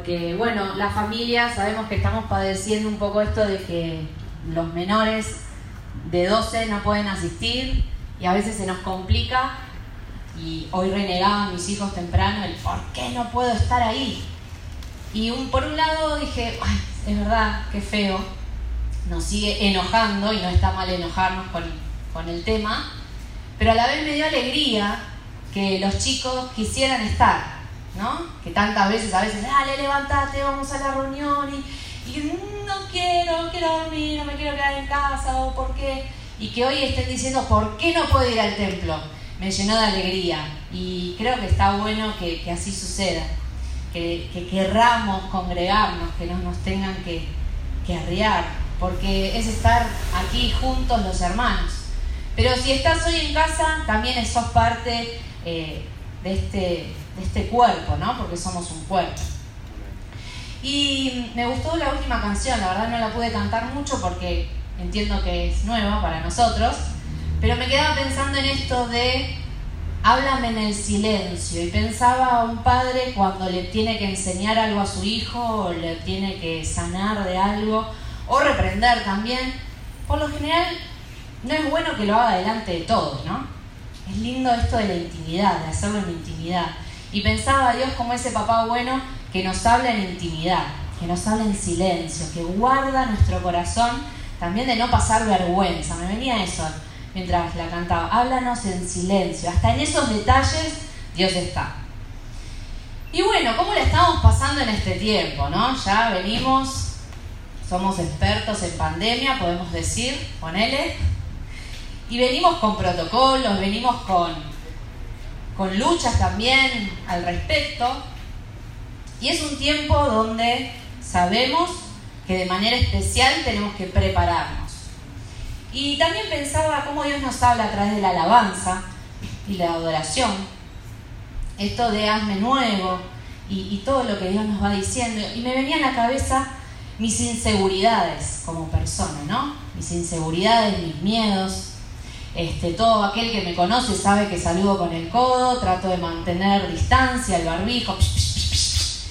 Porque bueno, la familia sabemos que estamos padeciendo un poco esto de que los menores de 12 no pueden asistir y a veces se nos complica. Y hoy renegaban mis hijos temprano el por qué no puedo estar ahí. Y un, por un lado dije, es verdad, qué feo, nos sigue enojando y no está mal enojarnos con, con el tema, pero a la vez me dio alegría que los chicos quisieran estar ¿no? Que tantas veces, a veces, dale, levántate, vamos a la reunión y, y no quiero, quiero dormir, no me quiero quedar en casa o por qué. Y que hoy estén diciendo, ¿por qué no puedo ir al templo? Me llenó de alegría y creo que está bueno que, así suceda, que, que, querramos congregarnos, que no nos tengan que, que arriar, porque es estar aquí juntos los hermanos. Pero si estás hoy en casa, también sos parte eh, de este este cuerpo, ¿no? Porque somos un cuerpo. Y me gustó la última canción, la verdad no la pude cantar mucho porque entiendo que es nueva para nosotros, pero me quedaba pensando en esto de háblame en el silencio y pensaba a un padre cuando le tiene que enseñar algo a su hijo o le tiene que sanar de algo o reprender también, por lo general no es bueno que lo haga delante de todos, ¿no? Es lindo esto de la intimidad, de hacerlo en intimidad. Y pensaba a Dios como ese papá bueno que nos habla en intimidad, que nos habla en silencio, que guarda nuestro corazón también de no pasar vergüenza. Me venía eso mientras la cantaba. Háblanos en silencio. Hasta en esos detalles Dios está. Y bueno, ¿cómo le estamos pasando en este tiempo? ¿no? Ya venimos, somos expertos en pandemia, podemos decir, ponele. Y venimos con protocolos, venimos con con luchas también al respecto. Y es un tiempo donde sabemos que de manera especial tenemos que prepararnos. Y también pensaba cómo Dios nos habla a través de la alabanza y la adoración. Esto de hazme nuevo y, todo lo que Dios nos va diciendo. Y me venía a la cabeza mis inseguridades como persona, ¿no? Mis inseguridades, mis miedos, este, todo aquel que me conoce sabe que saludo con el codo, trato de mantener distancia, el barbijo,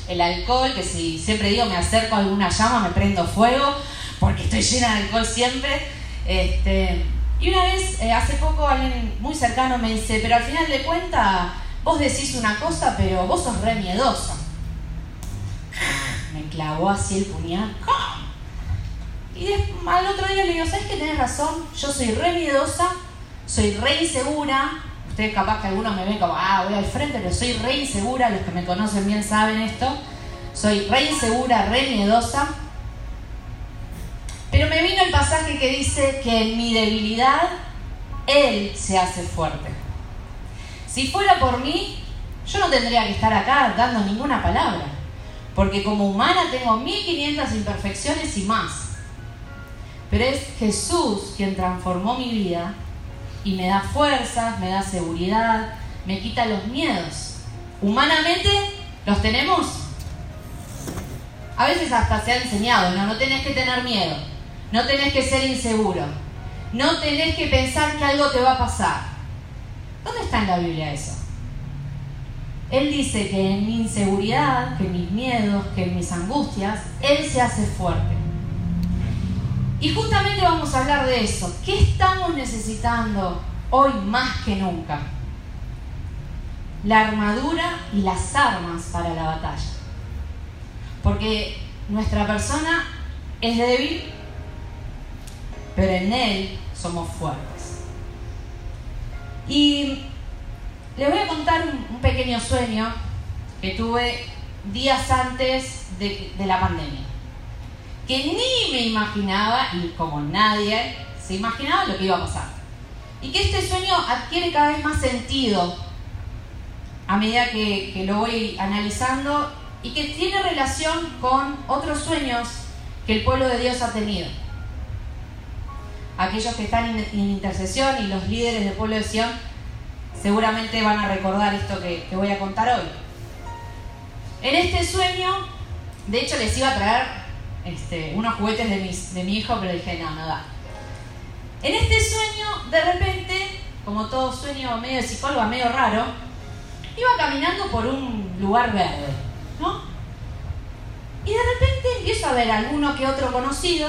el alcohol, que si siempre digo me acerco a alguna llama, me prendo fuego, porque estoy llena de alcohol siempre. Este, y una vez, eh, hace poco, alguien muy cercano me dice, pero al final de cuentas, vos decís una cosa, pero vos sos re miedosa. Me clavó así el puñal. Y al otro día le digo, ¿sabes que tenés razón? Yo soy re miedosa soy re insegura. Ustedes capaz que algunos me ven como, ah, voy al frente, pero soy re insegura. Los que me conocen bien saben esto. Soy re insegura, re miedosa. Pero me vino el pasaje que dice que en mi debilidad Él se hace fuerte. Si fuera por mí, yo no tendría que estar acá dando ninguna palabra. Porque como humana tengo 1500 imperfecciones y más. Pero es Jesús quien transformó mi vida y me da fuerzas, me da seguridad, me quita los miedos. Humanamente los tenemos. A veces hasta se ha enseñado, no, no tenés que tener miedo, no tenés que ser inseguro, no tenés que pensar que algo te va a pasar. ¿Dónde está en la Biblia eso? Él dice que en mi inseguridad, que en mis miedos, que en mis angustias, Él se hace fuerte. Y justamente vamos a hablar de eso. ¿Qué estamos necesitando hoy más que nunca? La armadura y las armas para la batalla. Porque nuestra persona es débil, pero en Él somos fuertes. Y les voy a contar un, pequeño sueño que tuve días antes de la pandemia que ni me imaginaba, y como nadie se imaginaba lo que iba a pasar. Y que este sueño adquiere cada vez más sentido a medida que, lo voy analizando y que tiene relación con otros sueños que el pueblo de Dios ha tenido. Aquellos que están en, intercesión y los líderes del pueblo de Sion seguramente van a recordar esto que, que voy a contar hoy. En este sueño, de hecho les iba a traer este, unos juguetes de, de mi hijo, pero dije, no, no da. En este sueño, de repente, como todo sueño medio de psicóloga, medio raro, iba caminando por un lugar verde, ¿no? empiezo a ver alguno que otro conocido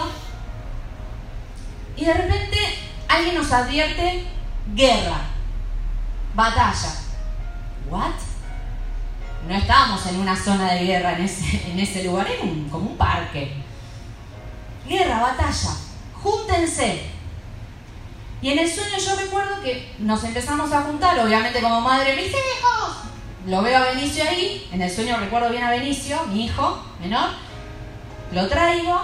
y de repente alguien nos advierte guerra, batalla. ¿What? No estábamos en una zona de guerra en ese, en ese lugar, era como un parque. Guerra, batalla, júntense. Y en el sueño yo recuerdo que nos empezamos a juntar, obviamente como madre, mis hijos. Lo veo a Benicio ahí, en el sueño recuerdo bien a Benicio, mi hijo menor. Lo traigo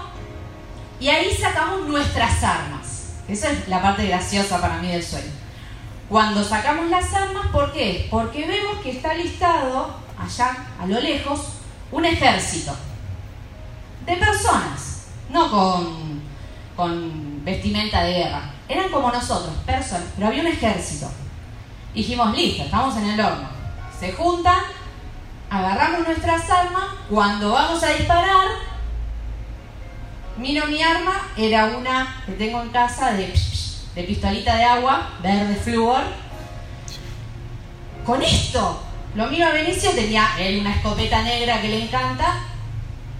y ahí sacamos nuestras armas. Esa es la parte graciosa para mí del sueño. Cuando sacamos las armas, ¿por qué? Porque vemos que está listado allá, a lo lejos, un ejército de personas, no con, con vestimenta de guerra. Eran como nosotros, personas, pero había un ejército. Dijimos, listo, estamos en el horno. Se juntan, agarramos nuestras armas, cuando vamos a disparar, miro mi arma, era una que tengo en casa de, de pistolita de agua, verde flúor. Con esto lo miro a Benicio, tenía él una escopeta negra que le encanta.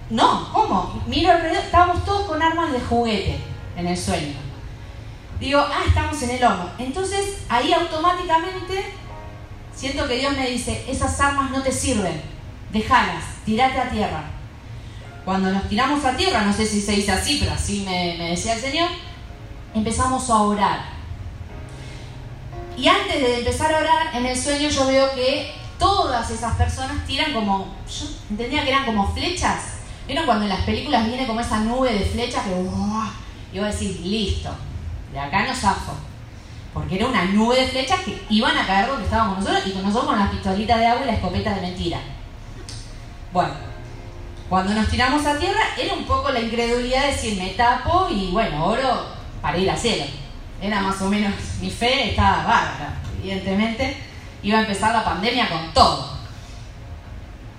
No, ¿cómo? Miro alrededor, estábamos todos con armas de juguete en el sueño. Digo, ah, estamos en el horno. Entonces ahí automáticamente siento que Dios me dice, esas armas no te sirven, déjalas, tirate a tierra. Cuando nos tiramos a tierra, no sé si se dice así, pero así me, me decía el Señor, empezamos a orar. Y antes de empezar a orar, en el sueño yo veo que todas esas personas tiran como, yo entendía que eran como flechas. ¿Vieron cuando en las películas viene como esa nube de flechas que, y vos decís, listo, de acá no zafo. Porque era una nube de flechas que iban a caer donde estábamos nosotros y con nosotros con la pistolita de agua y la escopeta de mentira. Bueno, cuando nos tiramos a tierra era un poco la incredulidad de decir, me tapo y bueno, oro para ir a cielo. Era más o menos, mi fe estaba bárbara, evidentemente iba a empezar la pandemia con todo.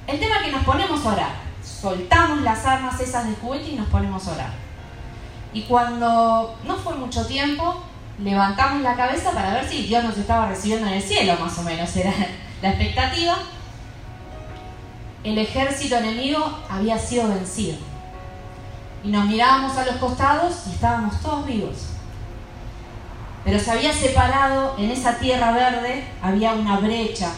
El tema que nos ponemos a orar. Soltamos las armas esas de juguete y nos ponemos a orar. Y cuando no fue mucho tiempo, levantamos la cabeza para ver si Dios nos estaba recibiendo en el cielo, más o menos era la expectativa. El ejército enemigo había sido vencido. Y nos mirábamos a los costados y estábamos todos vivos pero se había separado en esa tierra verde, había una brecha,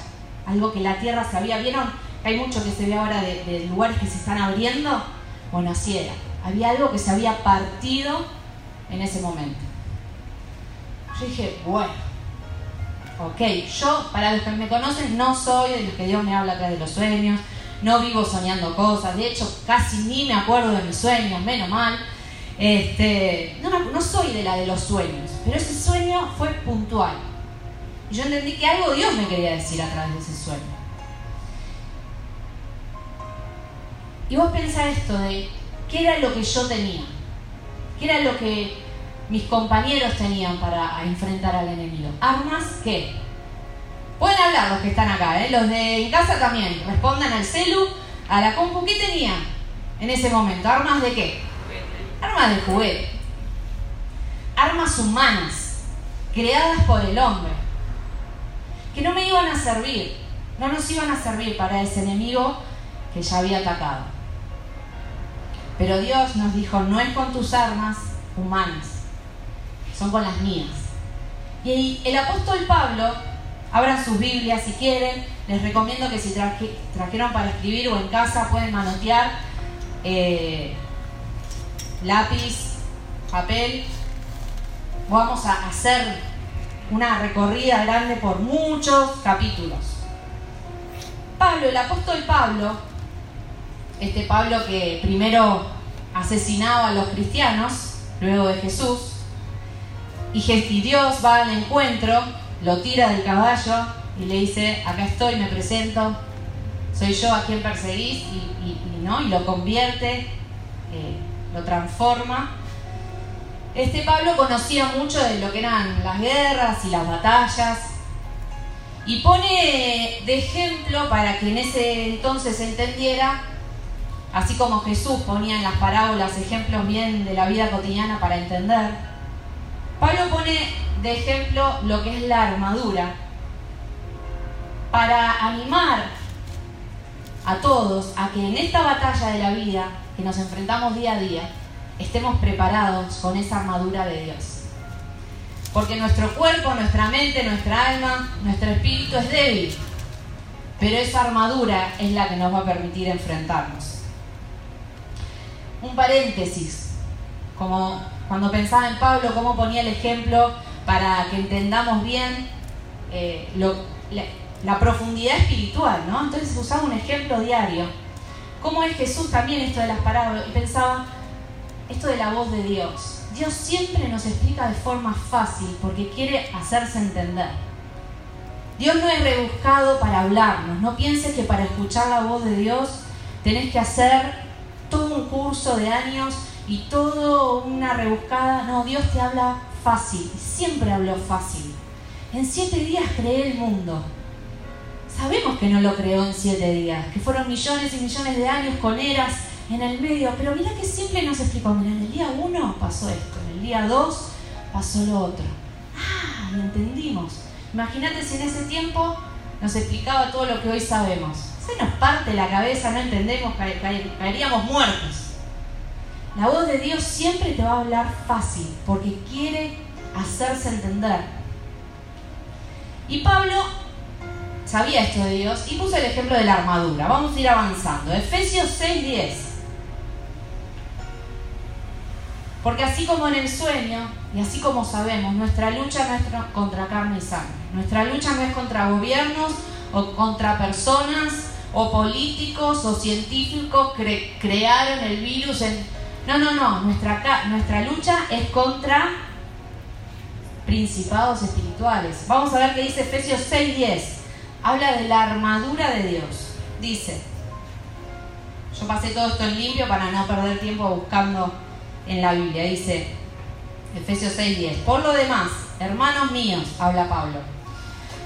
algo que la tierra se había, ¿vieron? Hay mucho que se ve ahora de, lugares que se están abriendo, bueno, así era, había algo que se había partido en ese momento. Yo dije, bueno, ok, yo, para los que me conocen, no soy de los que Dios me habla atrás de los sueños, no vivo soñando cosas, de hecho casi ni me acuerdo de mis sueños, menos mal. Este, no, no soy de la de los sueños, pero ese sueño fue puntual. Y yo entendí que algo Dios me quería decir a través de ese sueño. Y vos pensás esto de qué era lo que yo tenía, qué era lo que mis compañeros tenían para enfrentar al enemigo. Armas qué? Pueden hablar los que están acá, ¿eh? los de en casa también. Respondan al celu, a la compu. ¿Qué tenían en ese momento? ¿Armas de qué? Armas de juguete. Armas humanas, creadas por el hombre, que no me iban a servir, no nos iban a servir para ese enemigo que ya había atacado. Pero Dios nos dijo, no es con tus armas humanas, son con las mías. Y el apóstol Pablo, abran sus Biblias si quieren, les recomiendo que si trajeron para escribir o en casa pueden manotear. Eh, lápiz, papel. Vamos a hacer una recorrida grande por muchos capítulos. Pablo, el apóstol Pablo, este Pablo que primero asesinaba a los cristianos, luego de Jesús, y Dios va al encuentro, lo tira del caballo y le dice, acá estoy, me presento, soy yo a quien perseguís, y, ¿no? y lo convierte eh, lo transforma. Este Pablo conocía mucho de lo que eran las guerras y las batallas y pone de ejemplo para que en ese entonces se entendiera, así como Jesús ponía en las parábolas ejemplos bien de la vida cotidiana para entender, Pablo pone de ejemplo lo que es la armadura para animar a todos a que en esta batalla de la vida que nos enfrentamos día a día, estemos preparados con esa armadura de Dios. Porque nuestro cuerpo, nuestra mente, nuestra alma, nuestro espíritu es débil. Pero esa armadura es la que nos va a permitir enfrentarnos. Un paréntesis, como cuando pensaba en Pablo, cómo ponía el ejemplo para que entendamos bien eh, la, profundidad espiritual, ¿no? Entonces usaba un ejemplo diario. ¿Cómo es Jesús también esto de las parábolas? Y pensaba, esto de la voz de Dios. Dios siempre nos explica de forma fácil porque quiere hacerse entender. Dios no es rebuscado para hablarnos. No pienses que para escuchar la voz de Dios tenés que hacer todo un curso de años y todo una rebuscada. No, Dios te habla fácil. Siempre habló fácil. En siete días creé el mundo. Sabemos que no lo creó en siete días, que fueron millones y millones de años con eras en el medio, pero mira que siempre nos explicó, mira, en el día uno pasó esto, en el día dos pasó lo otro. Ah, lo entendimos. Imagínate si en ese tiempo nos explicaba todo lo que hoy sabemos. Se nos parte la cabeza, no entendemos, caeríamos muertos. La voz de Dios siempre te va a hablar fácil, porque quiere hacerse entender. Y Pablo sabía esto de Dios y puso el ejemplo de la armadura. Vamos a ir avanzando. Efesios 6:10. Porque así como en el sueño, y así como sabemos, nuestra lucha no es contra carne y sangre. Nuestra lucha no es contra gobiernos o contra personas o políticos o científicos que crearon el virus. No, no, no. Nuestra, nuestra lucha es contra principados espirituales. Vamos a ver qué dice Efesios 6:10. Habla de la armadura de Dios. Dice, yo pasé todo esto en limpio para no perder tiempo buscando en la Biblia. Dice Efesios 6:10. Por lo demás, hermanos míos, habla Pablo,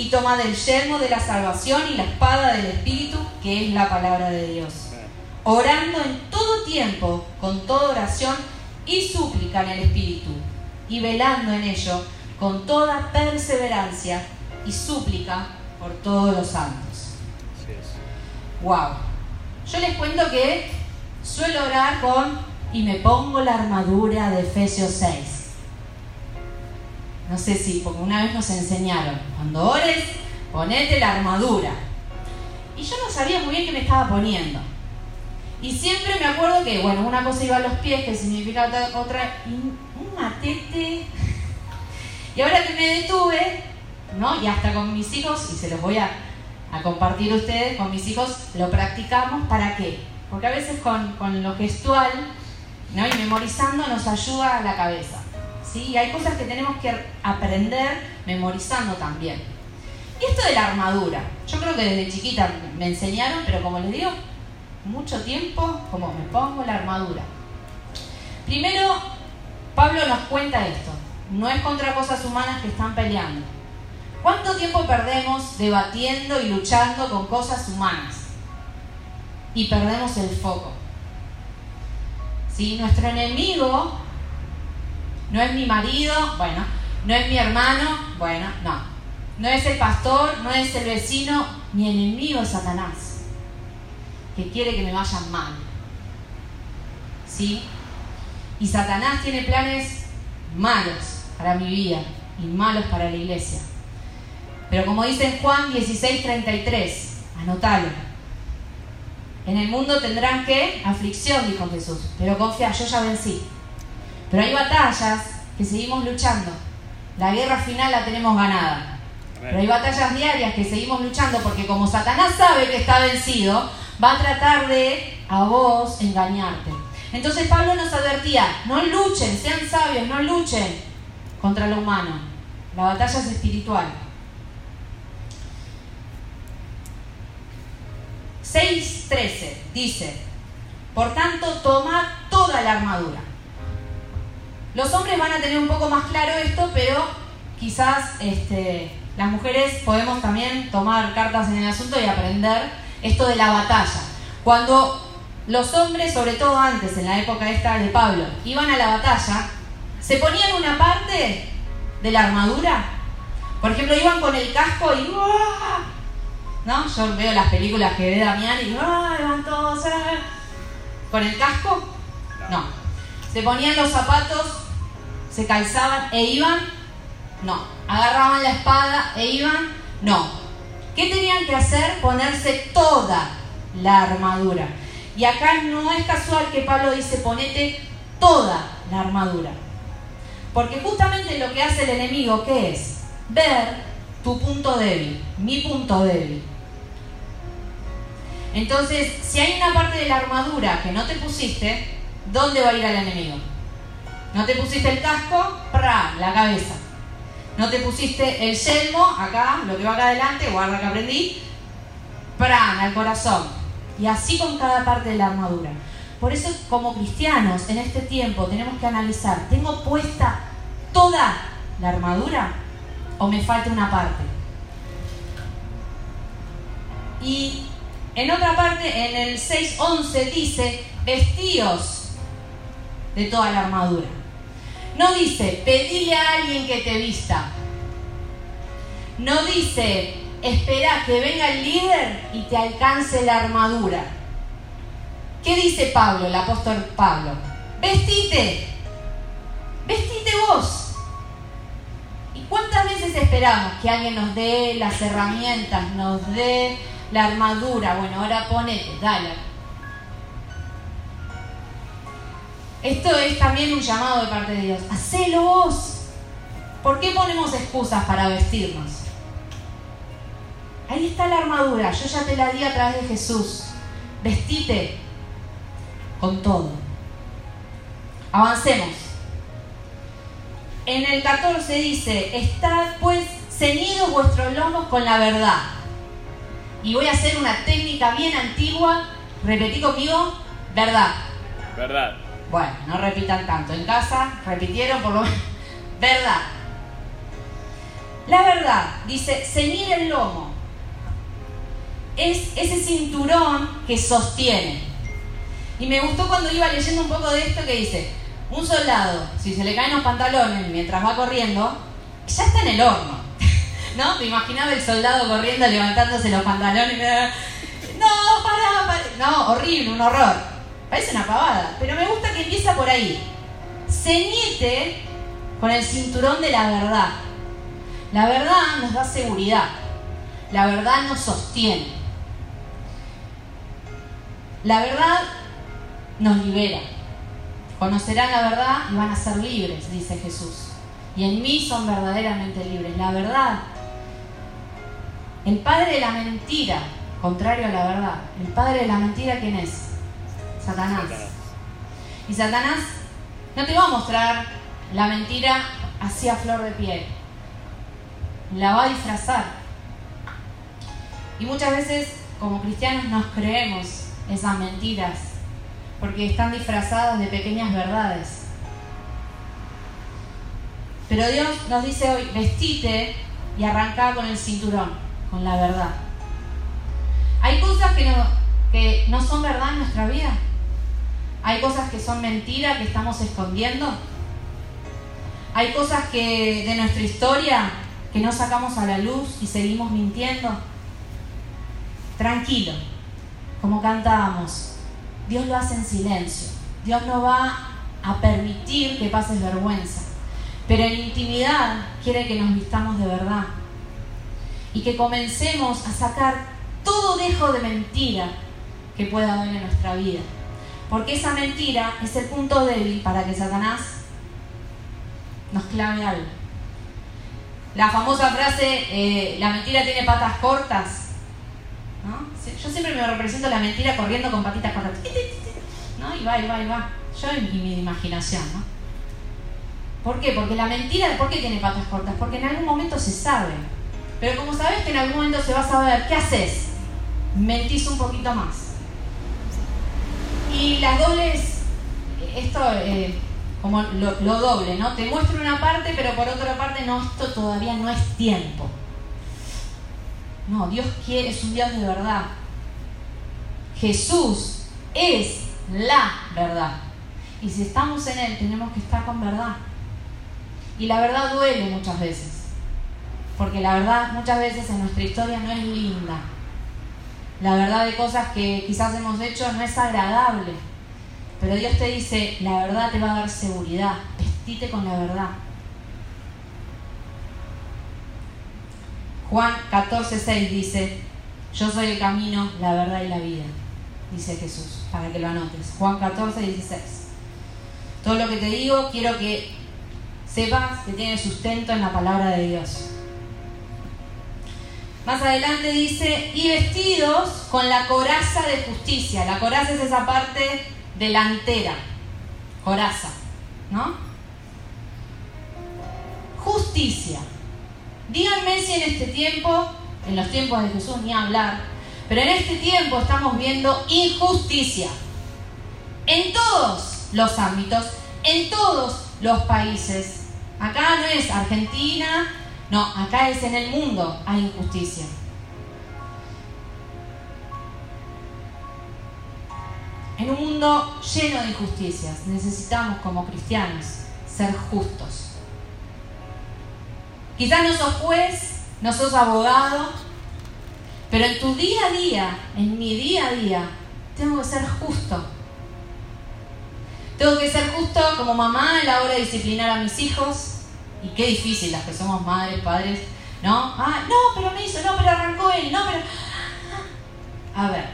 Y tomad el yermo de la salvación y la espada del Espíritu, que es la palabra de Dios. Orando en todo tiempo, con toda oración y súplica en el Espíritu. Y velando en ello, con toda perseverancia y súplica por todos los santos. Wow. Yo les cuento que suelo orar con y me pongo la armadura de Efesios 6. No sé si, porque una vez nos enseñaron, cuando ores, ponete la armadura. Y yo no sabía muy bien qué me estaba poniendo. Y siempre me acuerdo que, bueno, una cosa iba a los pies, que significa otra, y un matete. Y ahora que me detuve, ¿no? Y hasta con mis hijos, y se los voy a, compartir ustedes, con mis hijos lo practicamos, ¿para qué? Porque a veces con, con lo gestual y memorizando nos ayuda a la cabeza. ¿Sí? Y hay cosas que tenemos que aprender memorizando también. Y esto de la armadura, yo creo que desde chiquita me enseñaron, pero como les digo, mucho tiempo, como me pongo la armadura. Primero, Pablo nos cuenta esto, no es contra cosas humanas que están peleando. ¿Cuánto tiempo perdemos debatiendo y luchando con cosas humanas? Y perdemos el foco. Nuestro enemigo no es mi marido, bueno, no es mi hermano, bueno, no. No es el pastor, no es el vecino, mi enemigo es Satanás, que quiere que me vayan mal. ¿Sí? Y Satanás tiene planes malos para mi vida y malos para la iglesia. Pero como dice en Juan 16:33, anótalo En el mundo tendrán que aflicción, dijo Jesús, pero confía, yo ya vencí. Pero hay batallas que seguimos luchando. La guerra final la tenemos ganada. Pero hay batallas diarias que seguimos luchando porque como Satanás sabe que está vencido, va a tratar de a vos engañarte. Entonces Pablo nos advertía, no luchen, sean sabios, no luchen contra lo humano. La batalla es espiritual. 6.13 dice, por tanto, tomad toda la armadura. Los hombres van a tener un poco más claro esto, pero quizás este, las mujeres podemos también tomar cartas en el asunto y aprender esto de la batalla. Cuando los hombres, sobre todo antes, en la época esta de Pablo, iban a la batalla, se ponían una parte de la armadura. Por ejemplo, iban con el casco y ¿no? Yo veo las películas que ve Damián y van todos con el casco. No. Se ponían los zapatos, se calzaban e iban. No. Agarraban la espada e iban. No. ¿Qué tenían que hacer? Ponerse toda la armadura. Y acá no es casual que Pablo dice ponete toda la armadura. Porque justamente lo que hace el enemigo, ¿qué es? Ver tu punto débil, mi punto débil. Entonces, si hay una parte de la armadura que no te pusiste, ¿dónde va a ir el enemigo? No te pusiste el casco, ¡pra! la cabeza. No te pusiste el yelmo, acá, lo que va acá adelante, guarda que aprendí, ¡pra! al corazón. Y así con cada parte de la armadura. Por eso como cristianos en este tiempo tenemos que analizar, ¿tengo puesta toda la armadura o me falta una parte? Y en otra parte, en el 6.11 dice, vestíos de toda la armadura. No dice, pedile a alguien que te vista. No dice, espera que venga el líder y te alcance la armadura. ¿Qué dice Pablo, el apóstol Pablo? Vestite, vestite vos. ¿Y cuántas veces esperamos que alguien nos dé las herramientas, nos dé la armadura? Bueno, ahora ponete, dale. Esto es también un llamado de parte de Dios. Hacelo vos. ¿Por qué ponemos excusas para vestirnos? Ahí está la armadura, yo ya te la di a través de Jesús. Vestite con todo. Avancemos. En el 14 dice, estad pues ceñidos vuestros lomos con la verdad. Y voy a hacer una técnica bien antigua. Repetí conmigo, verdad. Verdad. Bueno, no repitan tanto. En casa repitieron por lo menos. Verdad. La verdad, dice, ceñir el lomo es ese cinturón que sostiene. Y me gustó cuando iba leyendo un poco de esto que dice, un soldado, si se le caen los pantalones mientras va corriendo, ya está en el horno. ¿No? Me imaginaba el soldado corriendo, levantándose los pantalones. No, para, para. No, horrible, un horror. Parece una pavada. Pero me gusta que empieza por ahí. Ceñete con el cinturón de la verdad. La verdad nos da seguridad. La verdad nos sostiene. La verdad nos libera. Conocerán la verdad y van a ser libres, dice Jesús. Y en mí son verdaderamente libres. La verdad. El padre de la mentira, contrario a la verdad. El padre de la mentira, ¿quién es? Satanás. Y Satanás no te va a mostrar la mentira así a flor de piel. La va a disfrazar. Y muchas veces como cristianos nos creemos esas mentiras, porque están disfrazadas de pequeñas verdades. Pero Dios nos dice hoy, vestite y arranca con el cinturón, con la verdad. Hay cosas que no, que no son verdad en nuestra vida. Hay cosas que son mentiras que estamos escondiendo. Hay cosas que de nuestra historia que no sacamos a la luz y seguimos mintiendo. Tranquilo, como cantábamos, Dios lo hace en silencio. Dios no va a permitir que pases vergüenza. Pero en intimidad quiere que nos vistamos de verdad. Y que comencemos a sacar todo dejo de mentira que pueda haber en nuestra vida. Porque esa mentira es el punto débil para que Satanás nos clave algo. La famosa frase, eh, la mentira tiene patas cortas. Yo siempre me represento la mentira corriendo con patitas cortas. ¿no? Y va, y va, y va. Yo y mi imaginación, ¿no? ¿Por qué? Porque la mentira, ¿por qué tiene patas cortas? Porque en algún momento se sabe. Pero como sabes que en algún momento se va a saber, ¿qué haces? Mentís un poquito más. Y las dobles, esto eh, como lo, doble, ¿no? Te muestro una parte, pero por otra parte, no, esto todavía no es tiempo. No, Dios quiere, es un Dios de verdad. Jesús es la verdad. Y si estamos en Él, tenemos que estar con verdad. Y la verdad duele muchas veces. Porque la verdad muchas veces en nuestra historia no es linda. La verdad de cosas que quizás hemos hecho no es agradable. Pero Dios te dice, la verdad te va a dar seguridad. Vestite con la verdad. Juan 14:6 dice, yo soy el camino, la verdad y la vida, dice Jesús, para que lo anotes. Juan 14:16. Todo lo que te digo, quiero que sepas que tiene sustento en la palabra de Dios. Más adelante dice, y vestidos con la coraza de justicia. La coraza es esa parte delantera, coraza, ¿no? Justicia. Díganme si en este tiempo, en los tiempos de Jesús ni hablar, pero en este tiempo estamos viendo injusticia en todos los ámbitos, en todos los países. Acá no es Argentina, no, acá es en el mundo hay injusticia. En un mundo lleno de injusticias necesitamos como cristianos ser justos. Quizás no sos juez, no sos abogado, pero en tu día a día, en mi día a día, tengo que ser justo. Tengo que ser justo como mamá a la hora de disciplinar a mis hijos. Y qué difícil las que somos madres, padres, ¿no? Ah, no, pero me hizo, no, pero arrancó él, no, pero... A ver,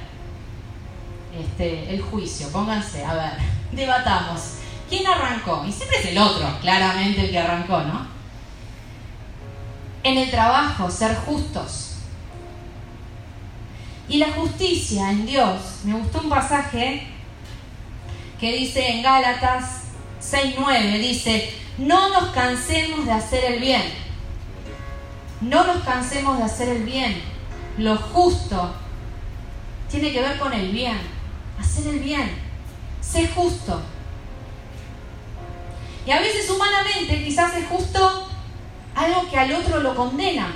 este, el juicio, pónganse, a ver, debatamos. ¿Quién arrancó? Y siempre es el otro, claramente el que arrancó, ¿no? En el trabajo, ser justos. Y la justicia en Dios. Me gustó un pasaje que dice en Gálatas 6.9, dice, no nos cansemos de hacer el bien. No nos cansemos de hacer el bien. Lo justo tiene que ver con el bien. Hacer el bien. Sé justo. Y a veces humanamente quizás es justo algo que al otro lo condena.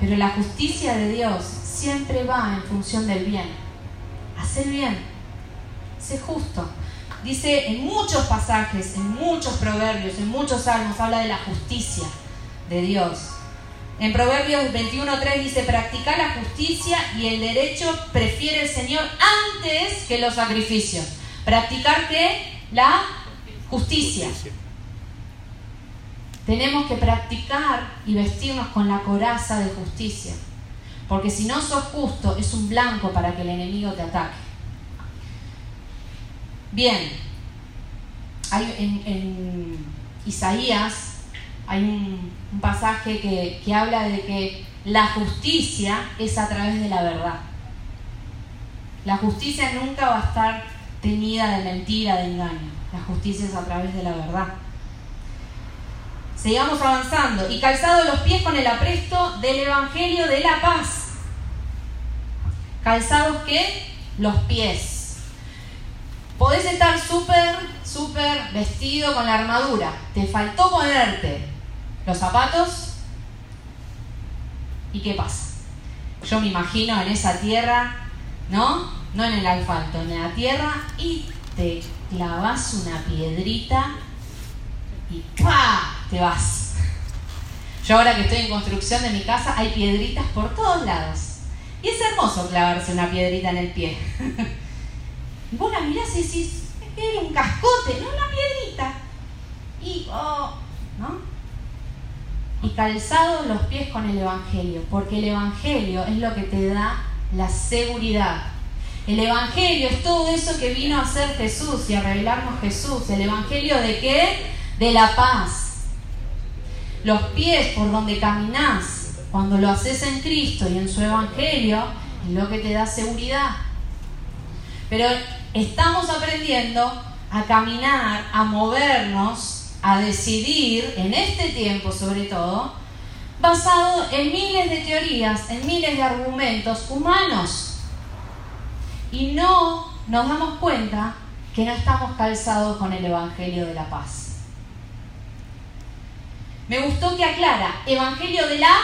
Pero la justicia de Dios siempre va en función del bien. Hacer bien. Sé justo. Dice en muchos pasajes, en muchos proverbios, en muchos salmos, habla de la justicia de Dios. En Proverbios 21.3 dice, practica la justicia y el derecho prefiere el Señor antes que los sacrificios. Practicar qué? La justicia. Tenemos que practicar y vestirnos con la coraza de justicia. Porque si no sos justo, es un blanco para que el enemigo te ataque. Bien, hay en, Isaías hay un, pasaje que, que habla de que la justicia es a través de la verdad. La justicia nunca va a estar teñida de mentira, de engaño. La justicia es a través de la verdad. Sigamos avanzando. Y calzado los pies con el apresto del Evangelio de la paz. ¿Calzados qué? Los pies. Podés estar súper, súper vestido con la armadura. Te faltó ponerte los zapatos. ¿Y qué pasa? Yo me imagino en esa tierra, ¿no? No en el asfalto, en la tierra y te clavas una piedrita y ¡pah! te vas. Yo ahora que estoy en construcción de mi casa hay piedritas por todos lados. Y es hermoso clavarse una piedrita en el pie. Y vos la mirás y decís, era un cascote, no una piedrita. Y, oh, ¿no? Y calzados los pies con el Evangelio, porque el Evangelio es lo que te da la seguridad El Evangelio es todo eso que vino a hacer Jesús y a revelarnos Jesús. ¿El Evangelio de qué? De la paz. Los pies por donde caminás, cuando lo haces en Cristo y en su Evangelio, es lo que te da seguridad. Pero estamos aprendiendo a caminar, a movernos, a decidir, en este tiempo sobre todo, basado en miles de teorías, en miles de argumentos humanos y no nos damos cuenta que no estamos calzados con el Evangelio de la paz. Me gustó que aclara, Evangelio de la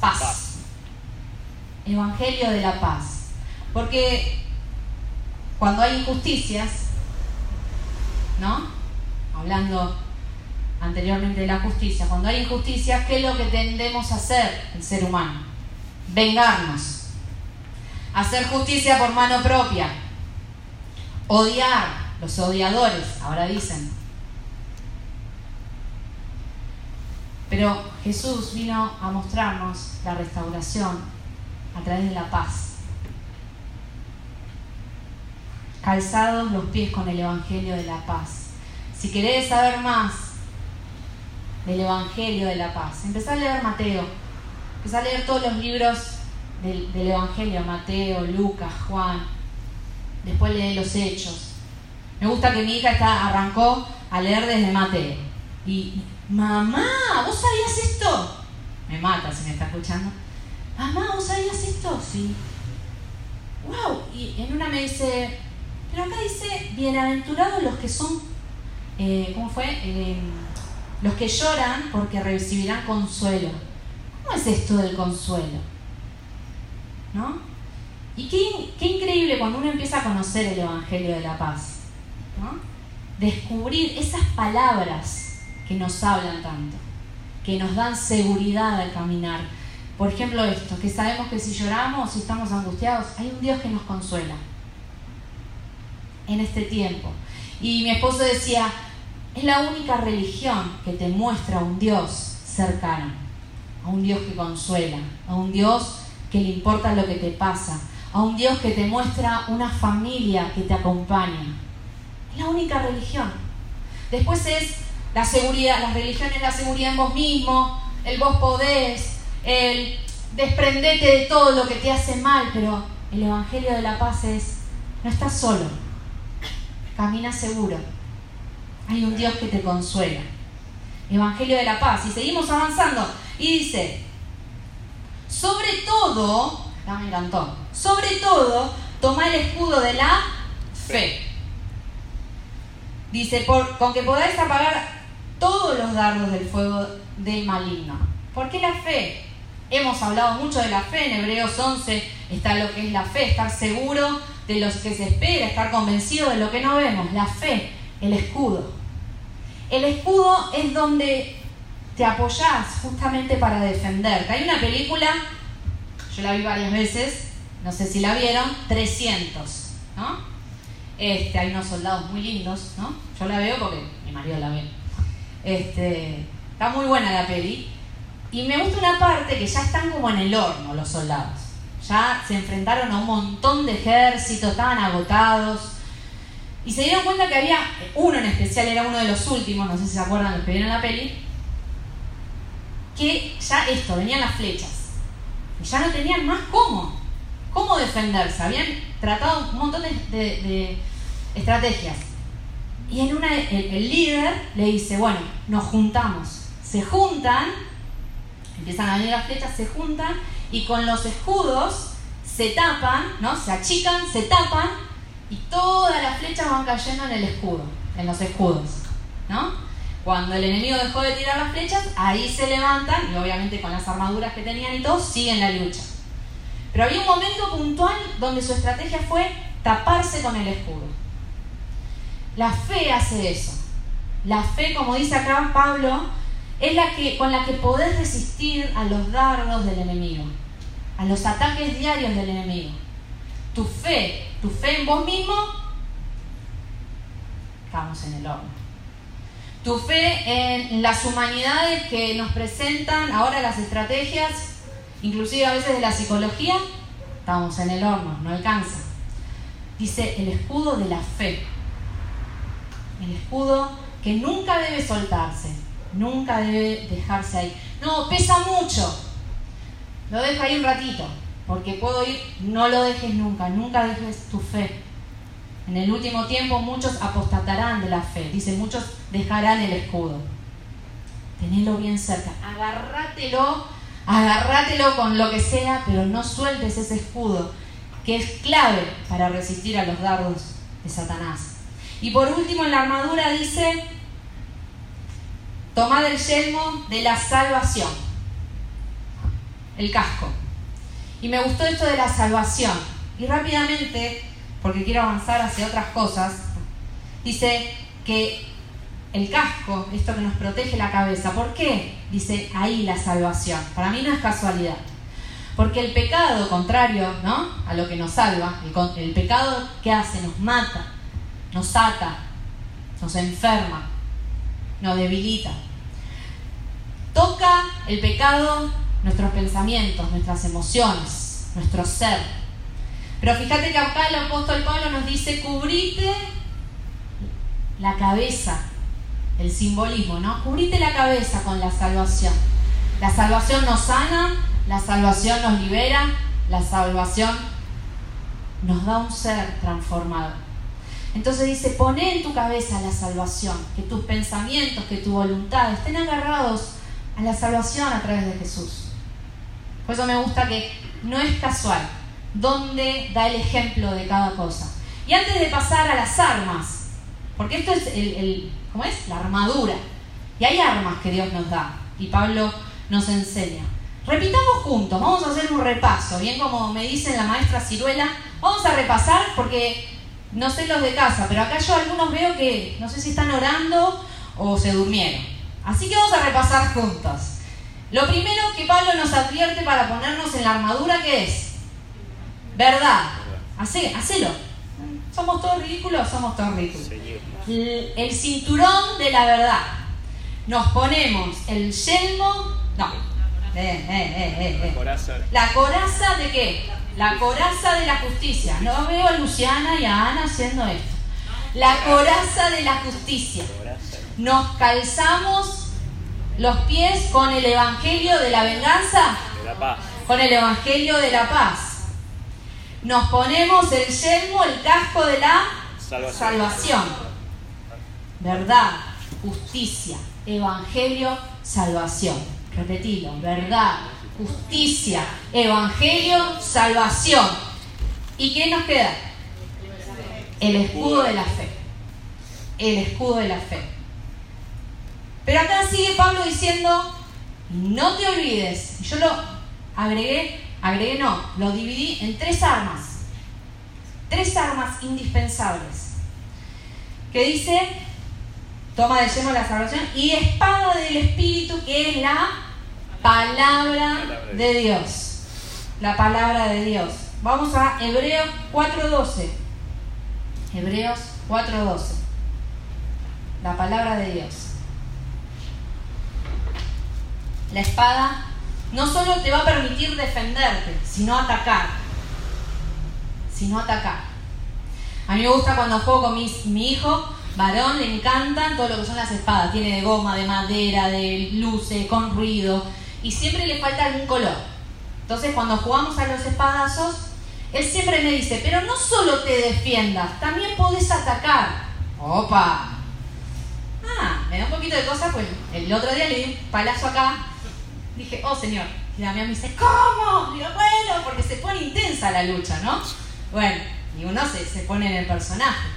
paz. Evangelio de la paz. Porque cuando hay injusticias, ¿no? Hablando anteriormente de la justicia, cuando hay injusticias, ¿qué es lo que tendemos a hacer el ser humano? Vengarnos hacer justicia por mano propia, odiar, los odiadores, ahora dicen. Pero Jesús vino a mostrarnos la restauración a través de la paz. Calzados los pies con el Evangelio de la paz. Si querés saber más del Evangelio de la paz, empezá a leer Mateo, empezá a leer todos los libros del, Evangelio, Mateo, Lucas, Juan. Después lee los hechos. Me gusta que mi hija está, arrancó a leer desde Mateo. Y, mamá, ¿vos sabías esto? Me mata si me está escuchando. Mamá, ¿vos sabías esto? Sí. Wow. Y en una me dice, pero acá dice, bienaventurados los que son, eh, ¿cómo fue? Eh, los que lloran porque recibirán consuelo. ¿Cómo es esto del consuelo? ¿no? Y qué, increíble cuando uno empieza a conocer el Evangelio de la Paz. Descubrir esas palabras que nos hablan tanto, que nos dan seguridad al caminar. Por ejemplo, esto, que sabemos que si lloramos, si estamos angustiados, hay un Dios que nos consuela en este tiempo. Y mi esposo decía, es la única religión que te muestra a un Dios cercano, a un Dios que consuela, a un Dios que le importa lo que te pasa, a un Dios que te muestra una familia que te acompaña. Es la única religión. Después es la seguridad, la religión es la seguridad en vos mismo, el vos podés, el desprendete de todo lo que te hace mal, pero el Evangelio de la Paz es, no estás solo, camina seguro, hay un Dios que te consuela. Evangelio de la Paz. Y seguimos avanzando. Y dice, sobre todo, ya me encantó, sobre todo, toma el escudo de la fe. Dice, por, con que podáis apagar todos los dardos del fuego del maligno. ¿Por qué la fe? Hemos hablado mucho de la fe, en Hebreos 11 está lo que es la fe, estar seguro de lo que se espera, estar convencido de lo que no vemos, la fe, el escudo. El escudo es donde te apoyás justamente para defenderte. Hay una película, yo la vi varias veces, no sé si la vieron, 300, ¿no? Este, hay unos soldados muy lindos, ¿no? Yo la veo porque mi marido la ve. Este, está muy buena la peli. Y me gusta una parte que ya están como en el horno los soldados. Ya se enfrentaron a un montón de ejércitos, estaban agotados. Y se dieron cuenta que había uno en especial, era uno de los últimos, no sé si se acuerdan los que vieron la peli, que ya esto, venían las flechas. Y ya no tenían más cómo, cómo defenderse. Habían tratado un montón de, estrategias. Y en una, el, líder le dice, bueno, nos juntamos. Se juntan, empiezan a venir las flechas, se juntan y con los escudos se tapan, ¿no? Se achican, se tapan y todas las flechas van cayendo en el escudo, en los escudos, ¿no? Cuando el enemigo dejó de tirar las flechas, ahí se levantan y obviamente con las armaduras que tenían y todo, siguen la lucha. Pero había un momento puntual donde su estrategia fue taparse con el escudo. La fe hace eso. La fe, como dice acá Pablo, es la que, con la que podés resistir a los dardos del enemigo, a los ataques diarios del enemigo. Tu fe, tu fe en vos mismo, estamos en el horno tu fe en las humanidades que nos presentan ahora las estrategias, inclusive a veces de la psicología, estamos en el horno, no alcanza. dice el escudo de la fe. El escudo que nunca debe soltarse, nunca debe dejarse ahí. No, pesa mucho. Lo dejo ahí un ratito, porque puedo ir, no lo dejes nunca, nunca dejes tu fe. En el último tiempo muchos apostatarán de la fe, dice, muchos dejarán el escudo. Tenelo bien cerca, agárratelo, agárratelo con lo que sea, pero no sueltes ese escudo, que es clave para resistir a los dardos de Satanás. Y por último en la armadura dice, tomad el yelmo de la salvación, el casco. Y me gustó esto de la salvación. Y rápidamente porque quiero avanzar hacia otras cosas, dice que el casco, esto que nos protege la cabeza, ¿por qué? Dice ahí la salvación. Para mí no es casualidad. Porque el pecado, contrario ¿no? a lo que nos salva, el, el pecado que hace nos mata, nos ata, nos enferma, nos debilita. El pecado nuestros pensamientos, nuestras emociones, nuestro ser pero fíjate que acá el apóstol Pablo nos dice, cubrite la cabeza, el simbolismo, ¿no? Cubrite la cabeza con la salvación. La salvación nos sana, la salvación nos libera, la salvación nos da un ser transformado. Entonces dice, poné en tu cabeza la salvación, que tus pensamientos, que tu voluntad estén agarrados a la salvación a través de Jesús. Por eso me gusta que no es casual, donde da el ejemplo de cada cosa. Y antes de pasar a las armas, porque esto es el, ¿cómo es? La armadura. Y hay armas que Dios nos da y Pablo nos enseña. Repitamos juntos, vamos a hacer un repaso, bien como me dice la maestra Ciruela, vamos a repasar porque no sé los de casa, pero acá yo algunos veo que no sé si están orando o se durmieron. Así que vamos a repasar juntos. Lo primero que Pablo nos advierte para ponernos en la armadura, ¿qué es? Verdad. Hacé, hacelo. Somos todos ridículos, somos todos ridículos. El, cinturón de la verdad. Nos ponemos el yelmo. No. Eh, eh, eh, la coraza de qué? La coraza de la justicia. No veo a Luciana y a Ana haciendo esto. La coraza de la justicia. Nos calzamos los pies con el evangelio de la venganza. Con el evangelio de la paz nos ponemos el yelmo, el casco de la salvación. Verdad, justicia, evangelio, salvación. Repetilo, verdad, justicia, evangelio, salvación. ¿Y qué nos queda? El escudo de la fe. El escudo de la fe. Pero acá sigue Pablo diciendo, no te olvides, yo lo agregué agregué no, lo dividí en tres armas. Tres armas indispensables. Que dice, toma de lleno la salvación y espada del Espíritu, que es la palabra de Dios. La palabra de Dios. Vamos a Hebreos 4.12. Hebreos 4.12. La palabra de Dios. La espada no solo te va a permitir defenderte, sino atacar. Sino atacar. A mí me gusta cuando juego con mi hijo, varón, le encantan todo lo que son las espadas. Tiene de goma, de madera, de luces, con ruido. Y siempre le falta algún color. Entonces cuando jugamos a los espadazos, él siempre me dice, pero no solo te defiendas, también podés atacar. ¡Opa! Ah, me da un poquito de cosa, pues el otro día le di un palazo acá dije, oh Señor. Y Damián me dice, ¿cómo? Digo, bueno, porque se pone intensa la lucha, ¿no? Bueno, y uno se, se pone en el personaje.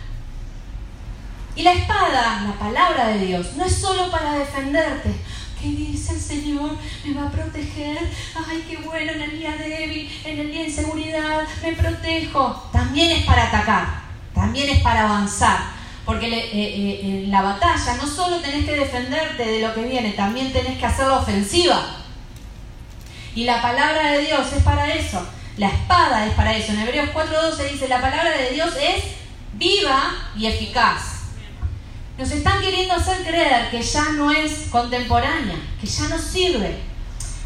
Y la espada, la palabra de Dios, no es solo para defenderte. ¿Qué dice el Señor? Me va a proteger. Ay, qué bueno en el día débil, en el día de inseguridad, me protejo. También es para atacar, también es para avanzar. Porque eh, eh, en la batalla no solo tenés que defenderte de lo que viene, también tenés que hacer la ofensiva. Y la palabra de Dios es para eso. La espada es para eso. En Hebreos 4.12 dice, la palabra de Dios es viva y eficaz. Nos están queriendo hacer creer que ya no es contemporánea, que ya no sirve,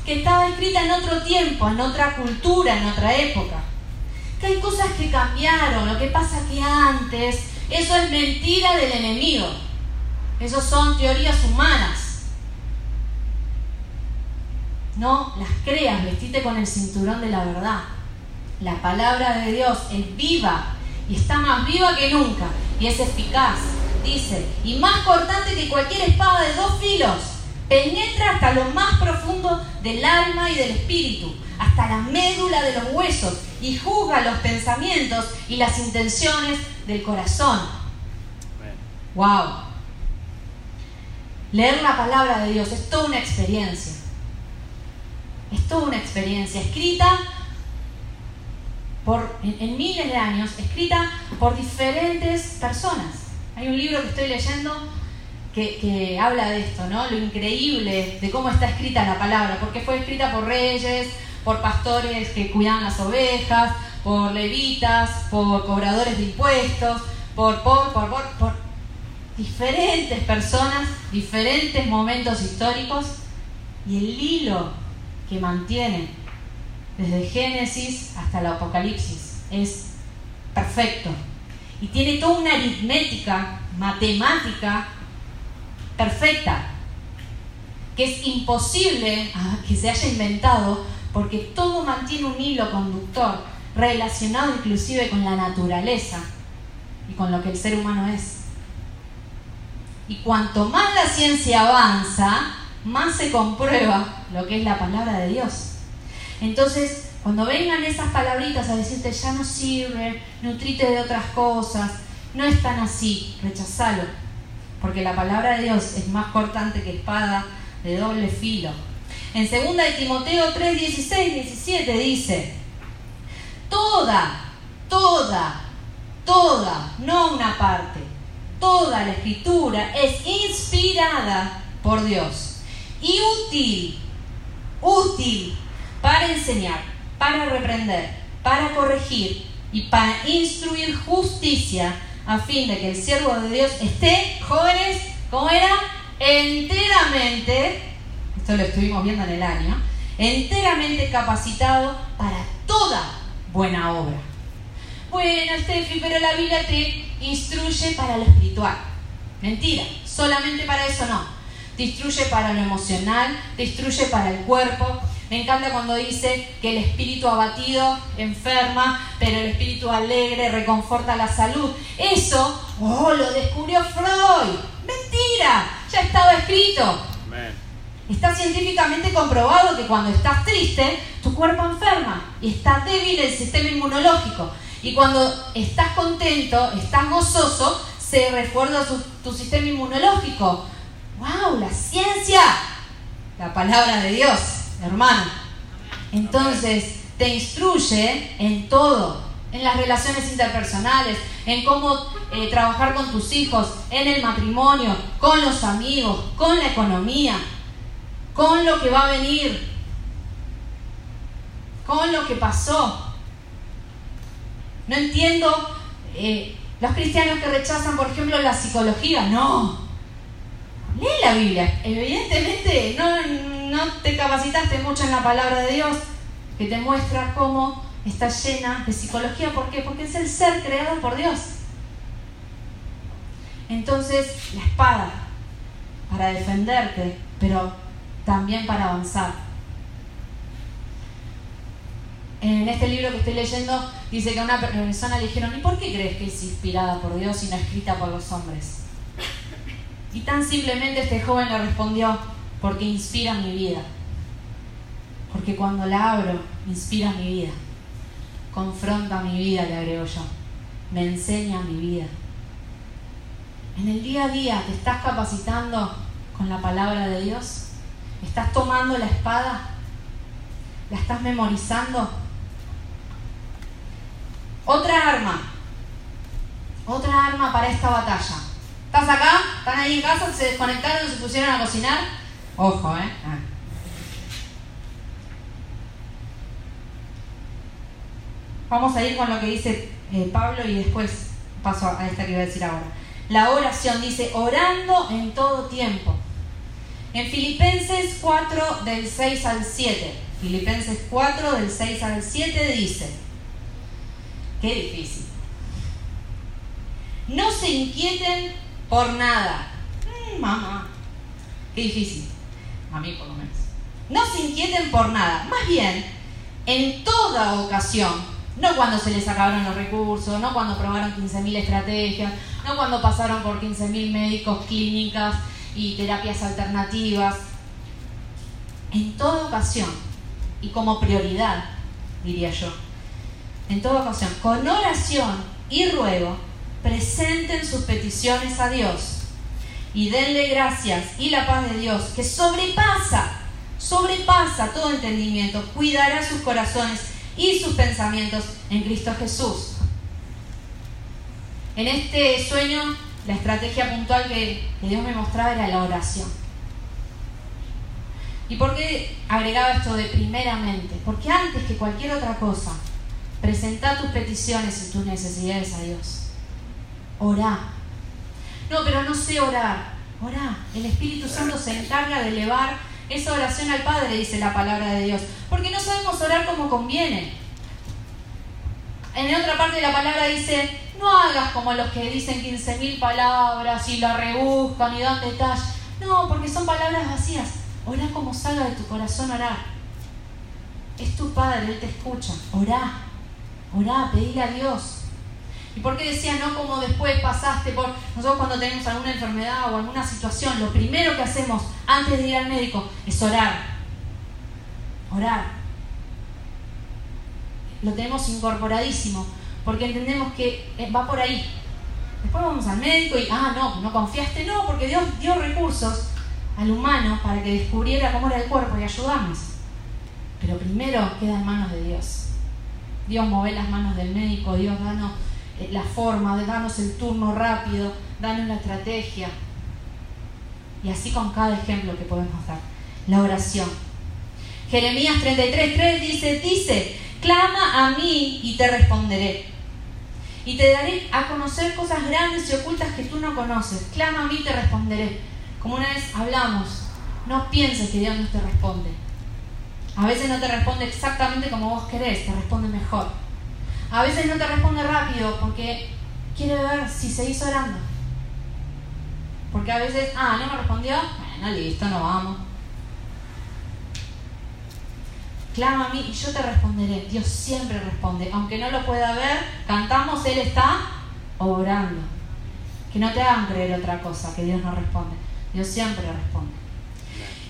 que estaba escrita en otro tiempo, en otra cultura, en otra época. que hay cosas que cambiaron, lo que pasa que antes, eso es mentira del enemigo. Eso son teorías humanas. No las creas, vestite con el cinturón de la verdad. La palabra de Dios es viva y está más viva que nunca y es eficaz. Dice, y más cortante que cualquier espada de dos filos, penetra hasta lo más profundo del alma y del espíritu, hasta la médula de los huesos y juzga los pensamientos y las intenciones del corazón. ¡Wow! Leer la palabra de Dios es toda una experiencia. Es toda una experiencia escrita por, en, miles de años, escrita por diferentes personas. Hay un libro que estoy leyendo que, habla de esto, ¿no? Lo increíble de cómo está escrita la palabra, porque fue escrita por reyes, por pastores que cuidaban las ovejas, por levitas, por cobradores de impuestos, por, por diferentes personas, diferentes momentos históricos y el hilo que mantiene desde Génesis hasta el Apocalipsis es perfecto y tiene toda una aritmética matemática perfecta que es imposible ah, que se haya inventado porque todo mantiene un hilo conductor relacionado inclusive con la naturaleza y con lo que el ser humano es. Y cuanto más la ciencia avanza, más se comprueba lo que es la palabra de Dios. Entonces, cuando vengan esas palabritas a decirte ya no sirve, nutrite de otras cosas, no es tan así, rechazalo. Porque la palabra de Dios es más cortante que espada de doble filo en 2 de Timoteo 3, 16, 17 dice, toda, toda, toda, no una parte, toda la escritura es inspirada por Dios y útil, útil para enseñar, para reprender, para corregir y para instruir justicia a fin de que el siervo de Dios esté, jóvenes, como era, enteramente esto lo estuvimos viendo en el año, enteramente capacitado para toda buena obra. Bueno, Steffi, pero la Biblia te instruye para lo espiritual. Mentira, solamente para eso no. Te instruye para lo emocional, te instruye para el cuerpo. Me encanta cuando dice que el espíritu abatido enferma, pero el espíritu alegre reconforta la salud. Eso, oh, lo descubrió Freud. Mentira, ya estaba escrito. Está científicamente comprobado que cuando estás triste, tu cuerpo enferma y está débil el sistema inmunológico. Y cuando estás contento, estás gozoso, se refuerza tu sistema inmunológico. ¡Wow! La ciencia. La palabra de Dios, hermano. Entonces, te instruye en todo, en las relaciones interpersonales, en cómo eh, trabajar con tus hijos, en el matrimonio, con los amigos, con la economía, con lo que va a venir, con lo que pasó. No entiendo eh, los cristianos que rechazan, por ejemplo, la psicología. No. Lee la Biblia. Evidentemente no, no te capacitaste mucho en la palabra de Dios, que te muestra cómo está llena de psicología. ¿Por qué? Porque es el ser creado por Dios. Entonces, la espada para defenderte, pero también para avanzar. En este libro que estoy leyendo dice que a una persona le dijeron, ¿y por qué crees que es inspirada por Dios y no escrita por los hombres? Y tan simplemente este joven le respondió, porque inspira mi vida. Porque cuando la abro, inspira mi vida. Confronta mi vida, le agrego yo. Me enseña mi vida. En el día a día te estás capacitando con la palabra de Dios. ¿Estás tomando la espada? ¿La estás memorizando? Otra arma. Otra arma para esta batalla. ¿Estás acá? ¿Están ahí en casa? ¿Se desconectaron se pusieron a cocinar? Ojo, ¿eh? Ah. Vamos a ir con lo que dice eh, Pablo y después paso a esta que voy a decir ahora. La oración dice, orando en todo tiempo en Filipenses 4 del 6 al 7, Filipenses 4 del 6 al 7 dice, Qué difícil. No se inquieten por nada. Mm, mamá, qué difícil. A mí por lo menos. No se inquieten por nada. Más bien, en toda ocasión, no cuando se les acabaron los recursos, no cuando probaron 15.000 estrategias, no cuando pasaron por 15.000 médicos, clínicas y terapias alternativas. En toda ocasión, y como prioridad, diría yo, en toda ocasión, con oración y ruego, presenten sus peticiones a Dios y denle gracias y la paz de Dios, que sobrepasa, sobrepasa todo entendimiento, cuidará sus corazones y sus pensamientos en Cristo Jesús. En este sueño, la estrategia puntual que, Dios me mostraba era la oración. ¿Y por qué agregaba esto de primeramente? Porque antes que cualquier otra cosa, presenta tus peticiones y tus necesidades a Dios. Orá. No, pero no sé orar. Orá. El Espíritu Santo se encarga de elevar esa oración al Padre, dice la palabra de Dios. Porque no sabemos orar como conviene. En otra parte de la palabra dice, no hagas como los que dicen 15.000 palabras y la rebuscan y dan detalles. No, porque son palabras vacías. Orá como salga de tu corazón orar. Es tu Padre, Él te escucha. Orá. Orá, pedile a Dios. ¿Y por qué decía no como después pasaste por... Nosotros cuando tenemos alguna enfermedad o alguna situación, lo primero que hacemos antes de ir al médico es orar. Orar. Lo tenemos incorporadísimo, porque entendemos que eh, va por ahí. Después vamos al médico y, ah, no, no confiaste, no, porque Dios dio recursos al humano para que descubriera cómo era el cuerpo y ayudarnos. Pero primero queda en manos de Dios. Dios mueve las manos del médico, Dios danos la forma, de darnos el turno rápido, danos la estrategia. Y así con cada ejemplo que podemos dar. La oración. Jeremías 33.3 dice, dice, clama a mí y te responderé. Y te daré a conocer cosas grandes y ocultas que tú no conoces. Clama a mí y te responderé. Como una vez hablamos, no pienses que Dios no te responde. A veces no te responde exactamente como vos querés, te responde mejor. A veces no te responde rápido porque quiere ver si seguís orando. Porque a veces, ah, no me respondió, bueno, listo, no vamos. Clama a mí y yo te responderé. Dios siempre responde. Aunque no lo pueda ver, cantamos, Él está orando. Que no te hagan creer otra cosa, que Dios no responde. Dios siempre responde.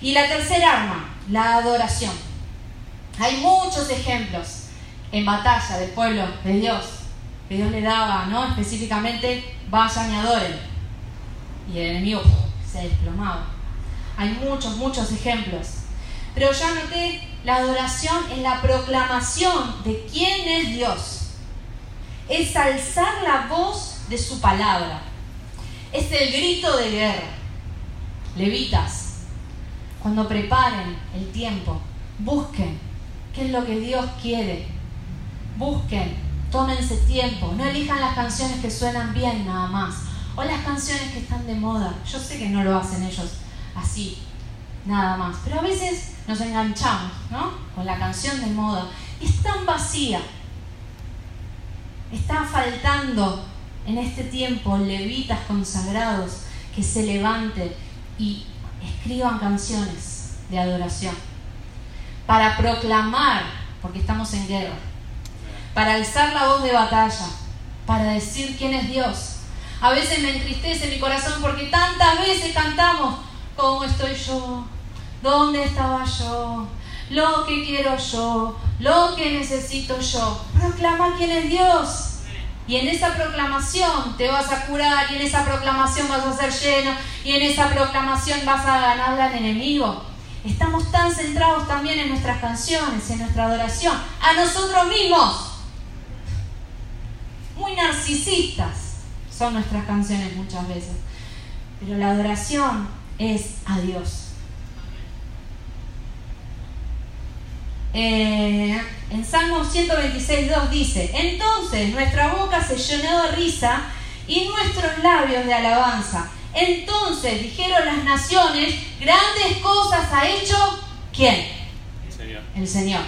Y la tercera arma, la adoración. Hay muchos ejemplos en batalla del pueblo de Dios, que Dios le daba, ¿no? Específicamente, vayan y adoren. Y el enemigo se desplomaba. Hay muchos, muchos ejemplos. Pero ya noté la adoración en la proclamación de quién es Dios. Es alzar la voz de su palabra. Es el grito de guerra. Levitas, cuando preparen el tiempo, busquen qué es lo que Dios quiere busquen, tómense tiempo, no elijan las canciones que suenan bien nada más, o las canciones que están de moda. Yo sé que no lo hacen ellos así, nada más, pero a veces nos enganchamos, ¿no? Con la canción de moda. Es tan vacía. Está faltando en este tiempo levitas consagrados que se levanten y escriban canciones de adoración para proclamar, porque estamos en guerra, para alzar la voz de batalla, para decir quién es Dios. A veces me entristece mi corazón porque tantas veces cantamos, ¿cómo estoy yo? ¿Dónde estaba yo? Lo que quiero yo, lo que necesito yo. Proclama quién es Dios. Y en esa proclamación te vas a curar, y en esa proclamación vas a ser lleno, y en esa proclamación vas a ganarle al enemigo. Estamos tan centrados también en nuestras canciones, en nuestra adoración, a nosotros mismos muy narcisistas son nuestras canciones muchas veces. Pero la adoración es a Dios. Eh, en Salmo 126, 2 dice, entonces nuestra boca se llenó de risa y nuestros labios de alabanza. Entonces dijeron las naciones, grandes cosas ha hecho ¿quién? El Señor. El Señor.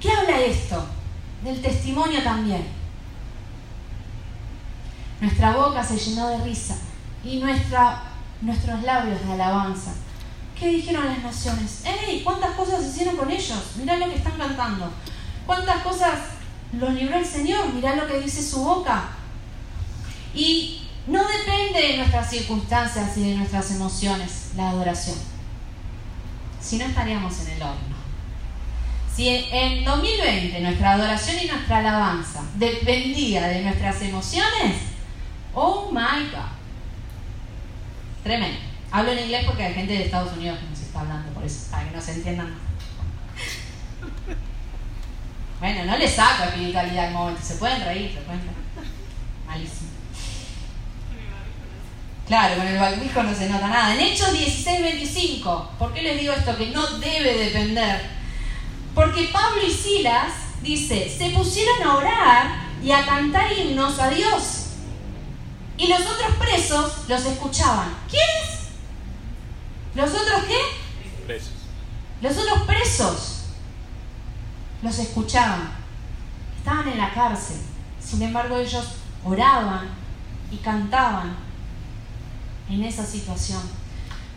¿Qué habla esto? Del testimonio también. Nuestra boca se llenó de risa y nuestros labios de alabanza. ¿Qué dijeron las naciones? ¡Ey! ¿Cuántas cosas hicieron con ellos? Mirá lo que están cantando. ¿Cuántas cosas los libró el Señor? Mirá lo que dice su boca. Y no depende de nuestras circunstancias y de nuestras emociones la adoración. Si no estaríamos en el horno. Si en 2020 nuestra adoración y nuestra alabanza dependía de nuestras emociones, oh my God. Tremendo. Hablo en inglés porque hay gente de Estados Unidos que nos está hablando, por eso, para que no se entiendan. Bueno, no le saco espiritualidad al momento, se pueden reír, se pueden reír. Malísimo. Claro, con el barbijo no se nota nada. En Hechos 16, 25, ¿por qué les digo esto? Que no debe depender. Porque Pablo y Silas, dice, se pusieron a orar y a cantar himnos a Dios. Y los otros presos los escuchaban. ¿Quiénes? ¿Los otros qué? Presos. Los otros presos los escuchaban. Estaban en la cárcel. Sin embargo, ellos oraban y cantaban en esa situación.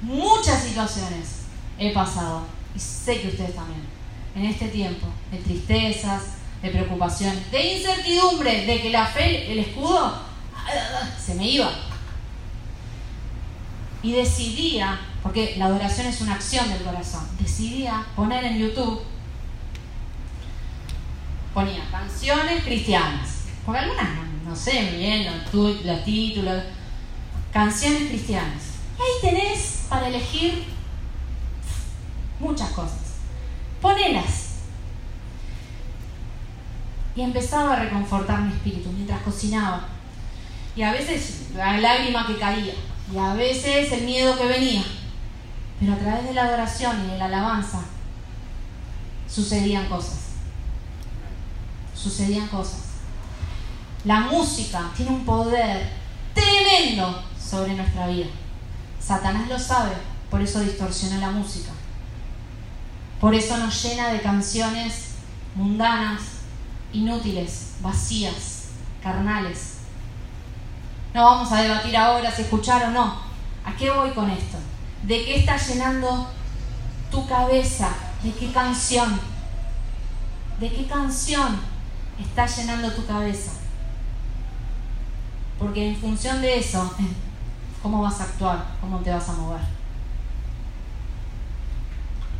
Muchas situaciones he pasado y sé que ustedes también. En este tiempo de tristezas, de preocupación, de incertidumbre, de que la fe, el escudo, se me iba. Y decidía, porque la adoración es una acción del corazón, decidía poner en YouTube, ponía canciones cristianas, porque algunas no, sé bien los, los títulos, canciones cristianas. Y ahí tenés para elegir muchas cosas. Ponelas. Y empezaba a reconfortar mi espíritu mientras cocinaba. Y a veces la lágrima que caía. Y a veces el miedo que venía. Pero a través de la adoración y de la alabanza sucedían cosas. Sucedían cosas. La música tiene un poder tremendo sobre nuestra vida. Satanás lo sabe, por eso distorsiona la música. Por eso nos llena de canciones mundanas, inútiles, vacías, carnales. No vamos a debatir ahora si escuchar o no. ¿A qué voy con esto? ¿De qué está llenando tu cabeza? ¿De qué canción? ¿De qué canción está llenando tu cabeza? Porque en función de eso, cómo vas a actuar, cómo te vas a mover.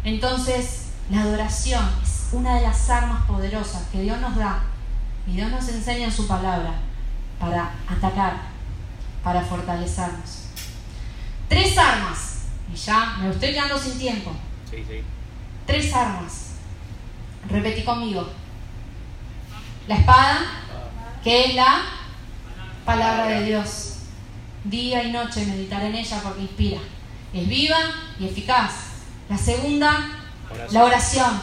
Entonces, la adoración es una de las armas poderosas que Dios nos da y Dios nos enseña en su palabra para atacar, para fortalecernos. Tres armas, y ya me estoy quedando sin tiempo. Sí, sí. Tres armas. Repetí conmigo. La espada, que es la palabra de Dios. Día y noche meditar en ella porque inspira. Es viva y eficaz. La segunda, la oración.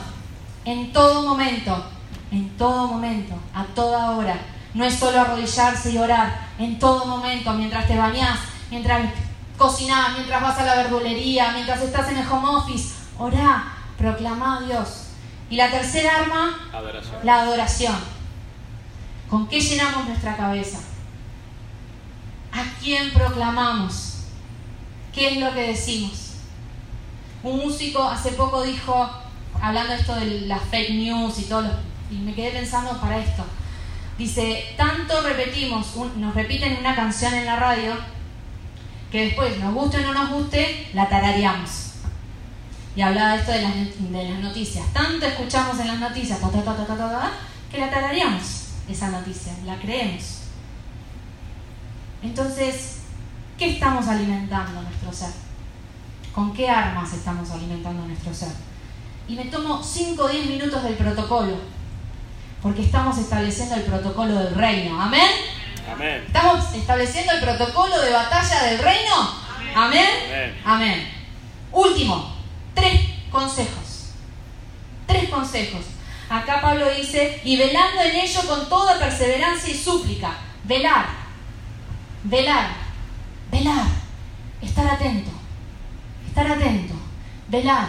En todo momento, en todo momento, a toda hora. No es solo arrodillarse y orar. En todo momento, mientras te bañas, mientras cocinás, mientras vas a la verdulería, mientras estás en el home office. Orá, proclama a Dios. Y la tercera arma, Adoración. la adoración. ¿Con qué llenamos nuestra cabeza? ¿A quién proclamamos? ¿Qué es lo que decimos? Un músico hace poco dijo, hablando esto de las fake news y todo, y me quedé pensando para esto. Dice, tanto repetimos, nos repiten una canción en la radio, que después, nos guste o no nos guste, la tarareamos. Y hablaba esto de las, de las noticias. Tanto escuchamos en las noticias, que la tarareamos esa noticia, la creemos. Entonces, ¿qué estamos alimentando nuestro ser? ¿Con qué armas estamos alimentando nuestro ser? Y me tomo 5 o 10 minutos del protocolo, porque estamos estableciendo el protocolo del reino. ¿Amén? Amén. ¿Estamos estableciendo el protocolo de batalla del reino? ¿Amén? Amén. Amén. Último, tres consejos. Tres consejos. Acá Pablo dice, y velando en ello con toda perseverancia y súplica. Velar, velar, velar, estar atento, estar atento, velar,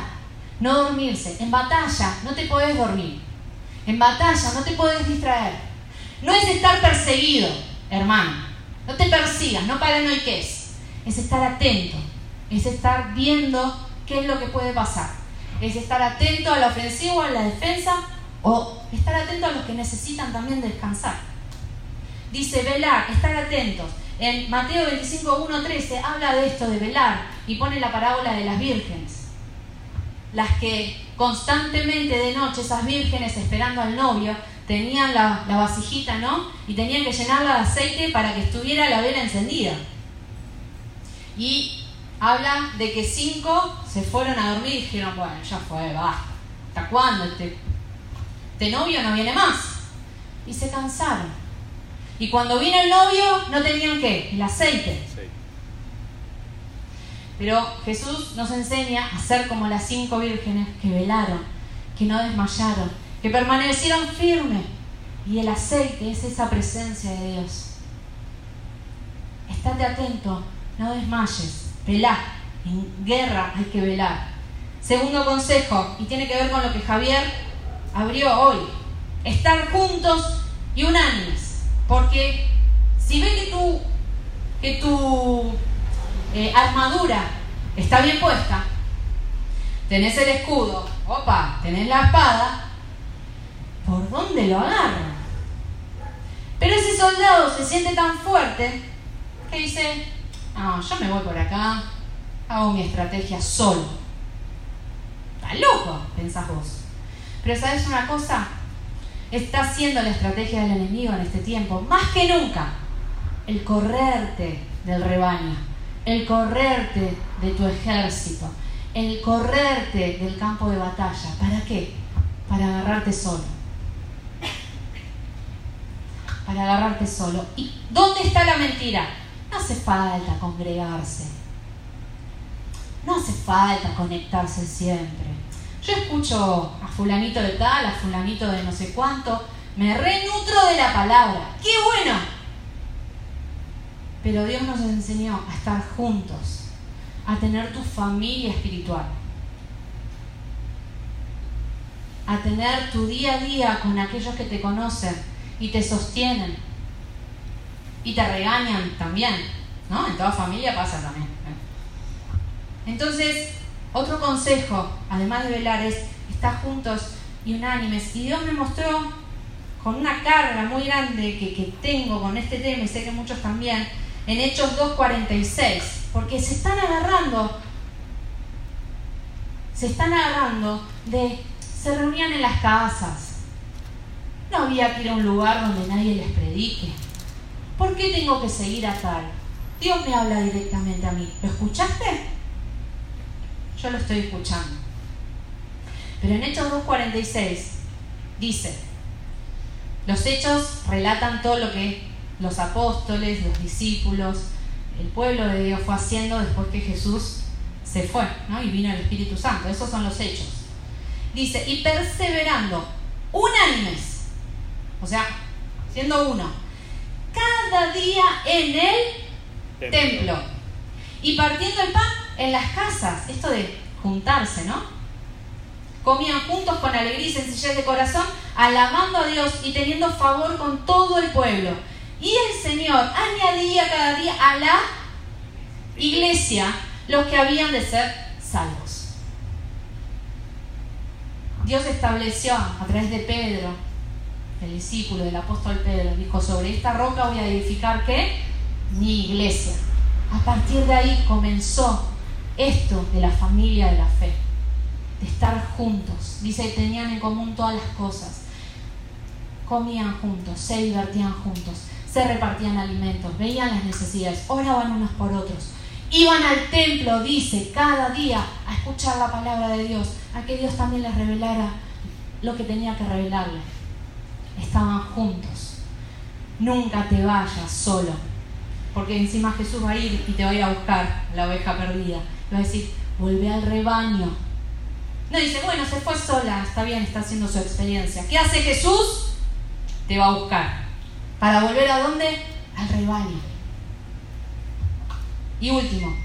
no dormirse. En batalla no te podés dormir. En batalla no te puedes distraer. No es estar perseguido, hermano. No te persigas, no paranoiques. Es estar atento. Es estar viendo qué es lo que puede pasar. Es estar atento a la ofensiva o a la defensa o estar atento a los que necesitan también descansar. Dice velar, estar atentos. En Mateo 25, 1, 13 habla de esto, de velar, y pone la parábola de las vírgenes. Las que constantemente de noche, esas vírgenes esperando al novio, tenían la, vasijita, ¿no? Y tenían que llenarla de aceite para que estuviera la vela encendida. Y habla de que cinco se fueron a dormir y dijeron, bueno, ya fue, basta. ¿Hasta cuándo este, este novio no viene más? Y se cansaron. Y cuando vino el novio, no tenían qué? El aceite. Pero Jesús nos enseña a ser como las cinco vírgenes que velaron, que no desmayaron, que permanecieron firmes. Y el aceite es esa presencia de Dios. Estate atento, no desmayes, velá. En guerra hay que velar. Segundo consejo, y tiene que ver con lo que Javier abrió hoy, estar juntos y unánimes. Porque si ve que tu, que tu eh, armadura está bien puesta, tenés el escudo, opa, tenés la espada, ¿por dónde lo agarra? Pero ese soldado se siente tan fuerte que dice, no, yo me voy por acá, hago mi estrategia solo. Está loco, pensás vos. Pero ¿sabes una cosa? Está siendo la estrategia del enemigo en este tiempo, más que nunca, el correrte del rebaño, el correrte de tu ejército, el correrte del campo de batalla. ¿Para qué? Para agarrarte solo. Para agarrarte solo. ¿Y dónde está la mentira? No hace falta congregarse. No hace falta conectarse siempre. Yo escucho a fulanito de tal, a fulanito de no sé cuánto, me renutro de la palabra. ¡Qué bueno! Pero Dios nos enseñó a estar juntos, a tener tu familia espiritual, a tener tu día a día con aquellos que te conocen y te sostienen y te regañan también, ¿no? En toda familia pasa también. Entonces, otro consejo, además de velar, es estar juntos y unánimes. Y Dios me mostró con una carga muy grande que, tengo con este tema, y sé que muchos también, en Hechos 2.46, porque se están agarrando, se están agarrando de, se reunían en las casas, no había que ir a un lugar donde nadie les predique. ¿Por qué tengo que seguir a tal? Dios me habla directamente a mí. ¿Lo escuchaste? Yo lo estoy escuchando. Pero en Hechos 2.46 dice, los hechos relatan todo lo que los apóstoles, los discípulos, el pueblo de Dios fue haciendo después que Jesús se fue ¿no? y vino el Espíritu Santo. Esos son los hechos. Dice, y perseverando, unánimes, o sea, siendo uno, cada día en el templo. Y partiendo el pan en las casas, esto de juntarse, ¿no? Comían juntos con alegría y sencillez de corazón, alabando a Dios y teniendo favor con todo el pueblo. Y el Señor añadía cada día a la iglesia los que habían de ser salvos. Dios estableció a través de Pedro, el discípulo del apóstol Pedro, dijo, sobre esta roca voy a edificar qué? Mi iglesia. A partir de ahí comenzó esto de la familia de la fe, de estar juntos. Dice tenían en común todas las cosas. Comían juntos, se divertían juntos, se repartían alimentos, veían las necesidades, oraban unos por otros. Iban al templo, dice, cada día a escuchar la palabra de Dios, a que Dios también les revelara lo que tenía que revelarle. Estaban juntos. Nunca te vayas solo, porque encima Jesús va a ir y te va a ir a buscar la oveja perdida. Va a decir, vuelve al rebaño. No dice, bueno, se fue sola, está bien, está haciendo su experiencia. ¿Qué hace Jesús? Te va a buscar. ¿Para volver a dónde? Al rebaño. Y último,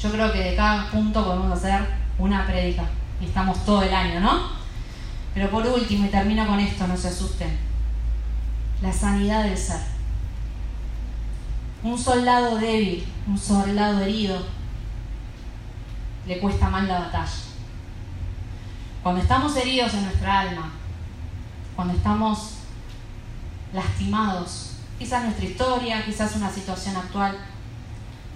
yo creo que de cada punto podemos hacer una prédica. Estamos todo el año, ¿no? Pero por último, y termino con esto, no se asusten, la sanidad del ser. Un soldado débil, un soldado herido, le cuesta mal la batalla. Cuando estamos heridos en nuestra alma, cuando estamos lastimados, quizás nuestra historia, quizás una situación actual,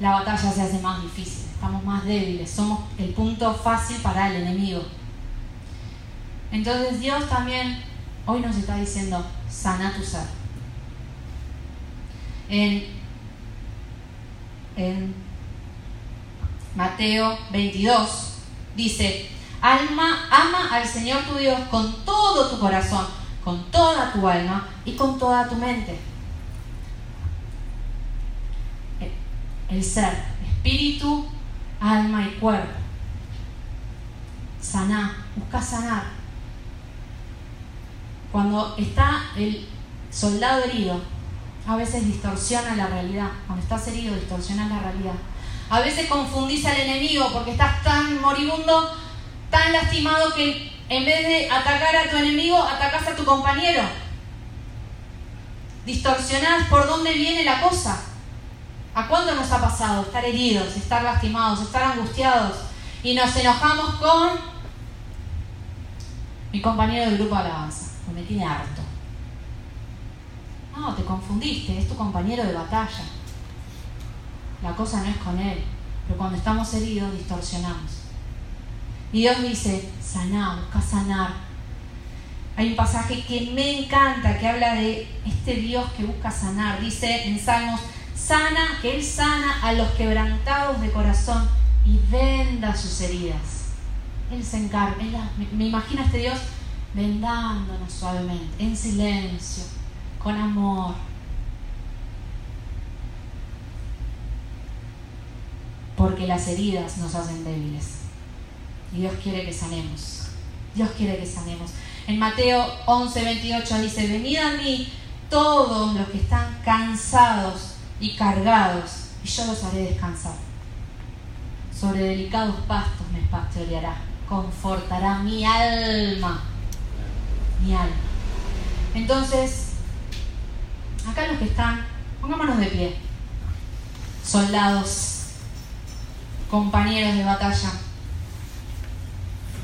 la batalla se hace más difícil, estamos más débiles, somos el punto fácil para el enemigo. Entonces Dios también hoy nos está diciendo, sana tu ser. En, en Mateo 22 dice, alma, ama al Señor tu Dios con todo tu corazón, con toda tu alma y con toda tu mente. El ser, espíritu, alma y cuerpo. Saná, busca sanar. Cuando está el soldado herido, a veces distorsiona la realidad. Cuando estás herido, distorsiona la realidad. A veces confundís al enemigo porque estás tan moribundo, tan lastimado que en vez de atacar a tu enemigo, atacás a tu compañero. Distorsionás por dónde viene la cosa. ¿A cuándo nos ha pasado estar heridos, estar lastimados, estar angustiados y nos enojamos con mi compañero del grupo de alabanza? me tiene harto. No, te confundiste, es tu compañero de batalla. La cosa no es con él, pero cuando estamos heridos distorsionamos. Y Dios dice, saná, busca sanar. Hay un pasaje que me encanta que habla de este Dios que busca sanar. Dice en Salmos sana, que Él sana a los quebrantados de corazón y venda sus heridas. Él se encarga, me, me imagino este Dios vendándonos suavemente, en silencio, con amor. Porque las heridas nos hacen débiles. Y Dios quiere que sanemos. Dios quiere que sanemos. En Mateo 11, 28 dice, venid a mí todos los que están cansados y cargados, y yo los haré descansar. Sobre delicados pastos me pastoreará, confortará mi alma, mi alma. Entonces, acá los que están, pongámonos de pie, soldados, compañeros de batalla,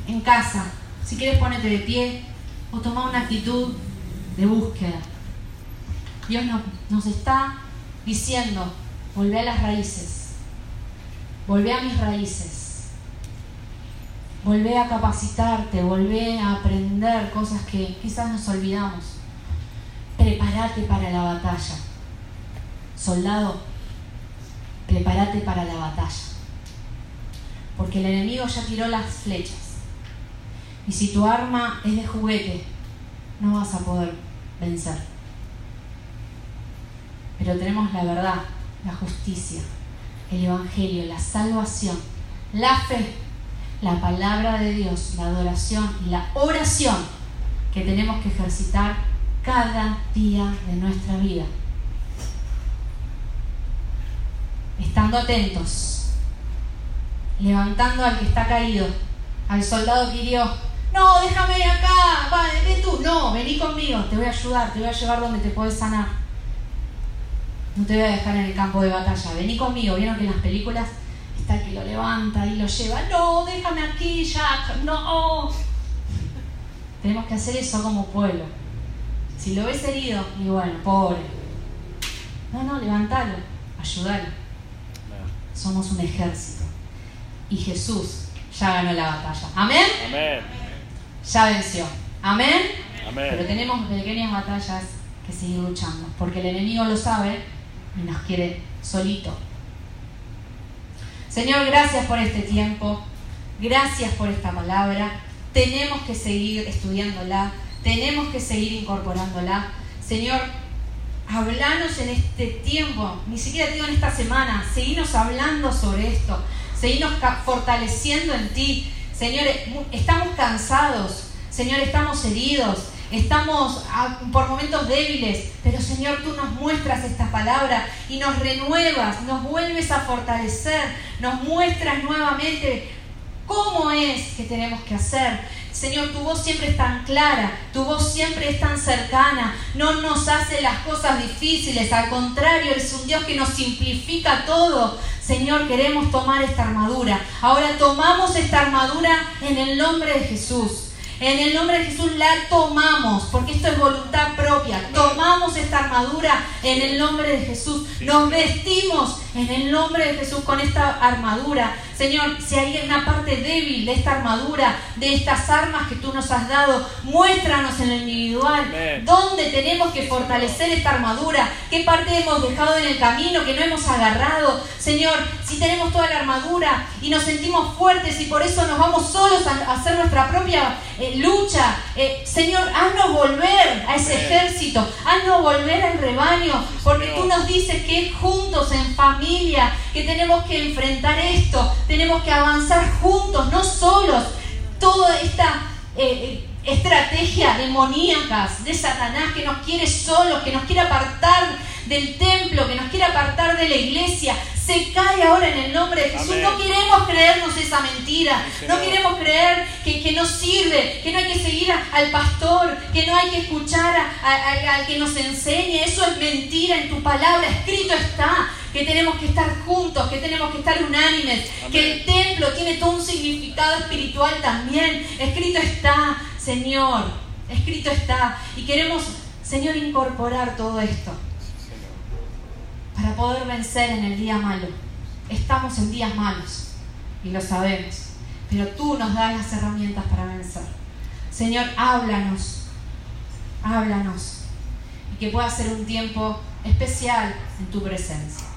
en casa, si quieres ponerte de pie o toma una actitud de búsqueda. Dios nos está diciendo, volvé a las raíces, volvé a mis raíces, volvé a capacitarte, volvé a aprender cosas que quizás nos olvidamos. Prepárate para la batalla. Soldado, prepárate para la batalla. Porque el enemigo ya tiró las flechas. Y si tu arma es de juguete, no vas a poder vencer pero tenemos la verdad, la justicia, el Evangelio, la salvación, la fe, la palabra de Dios, la adoración y la oración que tenemos que ejercitar cada día de nuestra vida. Estando atentos, levantando al que está caído, al soldado que hirió. No, déjame acá, va, ven tú. No, vení conmigo, te voy a ayudar, te voy a llevar donde te puedes sanar. No te voy a dejar en el campo de batalla. Vení conmigo. ¿Vieron que en las películas está el que lo levanta y lo lleva? No, déjame aquí, Jack. No. Tenemos que hacer eso como pueblo. Si lo ves herido, y bueno, pobre. No, no, levantalo, ayúdalo. Somos un ejército. Y Jesús ya ganó la batalla. ¿Amén? Amén. Ya venció. ¿Amén? Amén. Pero tenemos pequeñas batallas que seguir luchando. Porque el enemigo lo sabe y nos quiere solito. Señor, gracias por este tiempo, gracias por esta palabra. Tenemos que seguir estudiándola, tenemos que seguir incorporándola. Señor, hablanos en este tiempo, ni siquiera digo en esta semana, seguimos hablando sobre esto, seguimos fortaleciendo en ti. Señor, estamos cansados, Señor, estamos heridos, estamos ah, por momentos débiles, pero Señor, tú nos muestras esta palabra y nos renuevas, nos vuelves a fortalecer, nos muestras nuevamente cómo es que tenemos que hacer. Señor, tu voz siempre es tan clara, tu voz siempre es tan cercana, no nos hace las cosas difíciles, al contrario, eres un Dios que nos simplifica todo. Señor, queremos tomar esta armadura. Ahora tomamos esta armadura en el nombre de Jesús. En el nombre de Jesús la tomamos, porque esto es voluntad propia. Tomamos esta armadura en el nombre de Jesús. Nos vestimos en el nombre de Jesús con esta armadura. Señor, si hay una parte débil de esta armadura, de estas armas que tú nos has dado, muéstranos en el individual. Dónde tenemos que fortalecer esta armadura, qué parte hemos dejado en el camino que no hemos agarrado. Señor, si tenemos toda la armadura y nos sentimos fuertes y por eso nos vamos solos a hacer nuestra propia eh, lucha, eh, Señor, haznos volver a ese ejército, haznos volver al rebaño, porque tú nos dices que juntos en familia, que tenemos que enfrentar esto, tenemos que avanzar juntos, no solos. Toda esta eh, eh, estrategia demoníaca de Satanás que nos quiere solos, que nos quiere apartar del templo, que nos quiere apartar de la iglesia, se cae ahora en el nombre de Jesús. No queremos creernos esa mentira. no queremos creer que, que, no sirve, que no hay que seguir al pastor, que no hay que escuchar al que nos enseñe. Eso es mentira en tu palabra. Escrito está que tenemos que estar juntos, que tenemos que estar unánimes, que el templo tiene todo un significado espiritual también. Escrito está, Señor, escrito está. Y queremos, Señor, incorporar todo esto para poder vencer en el día malo. Estamos en días malos y lo sabemos, pero tú nos das las herramientas para vencer. Señor, háblanos, háblanos y que pueda ser un tiempo especial en tu presencia.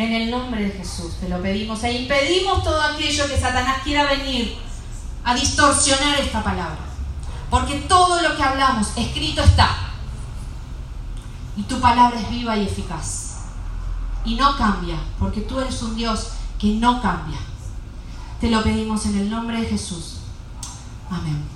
En el nombre de Jesús te lo pedimos e impedimos todo aquello que Satanás quiera venir a distorsionar esta palabra. Porque todo lo que hablamos escrito está. Y tu palabra es viva y eficaz. Y no cambia, porque tú eres un Dios que no cambia. Te lo pedimos en el nombre de Jesús. Amén.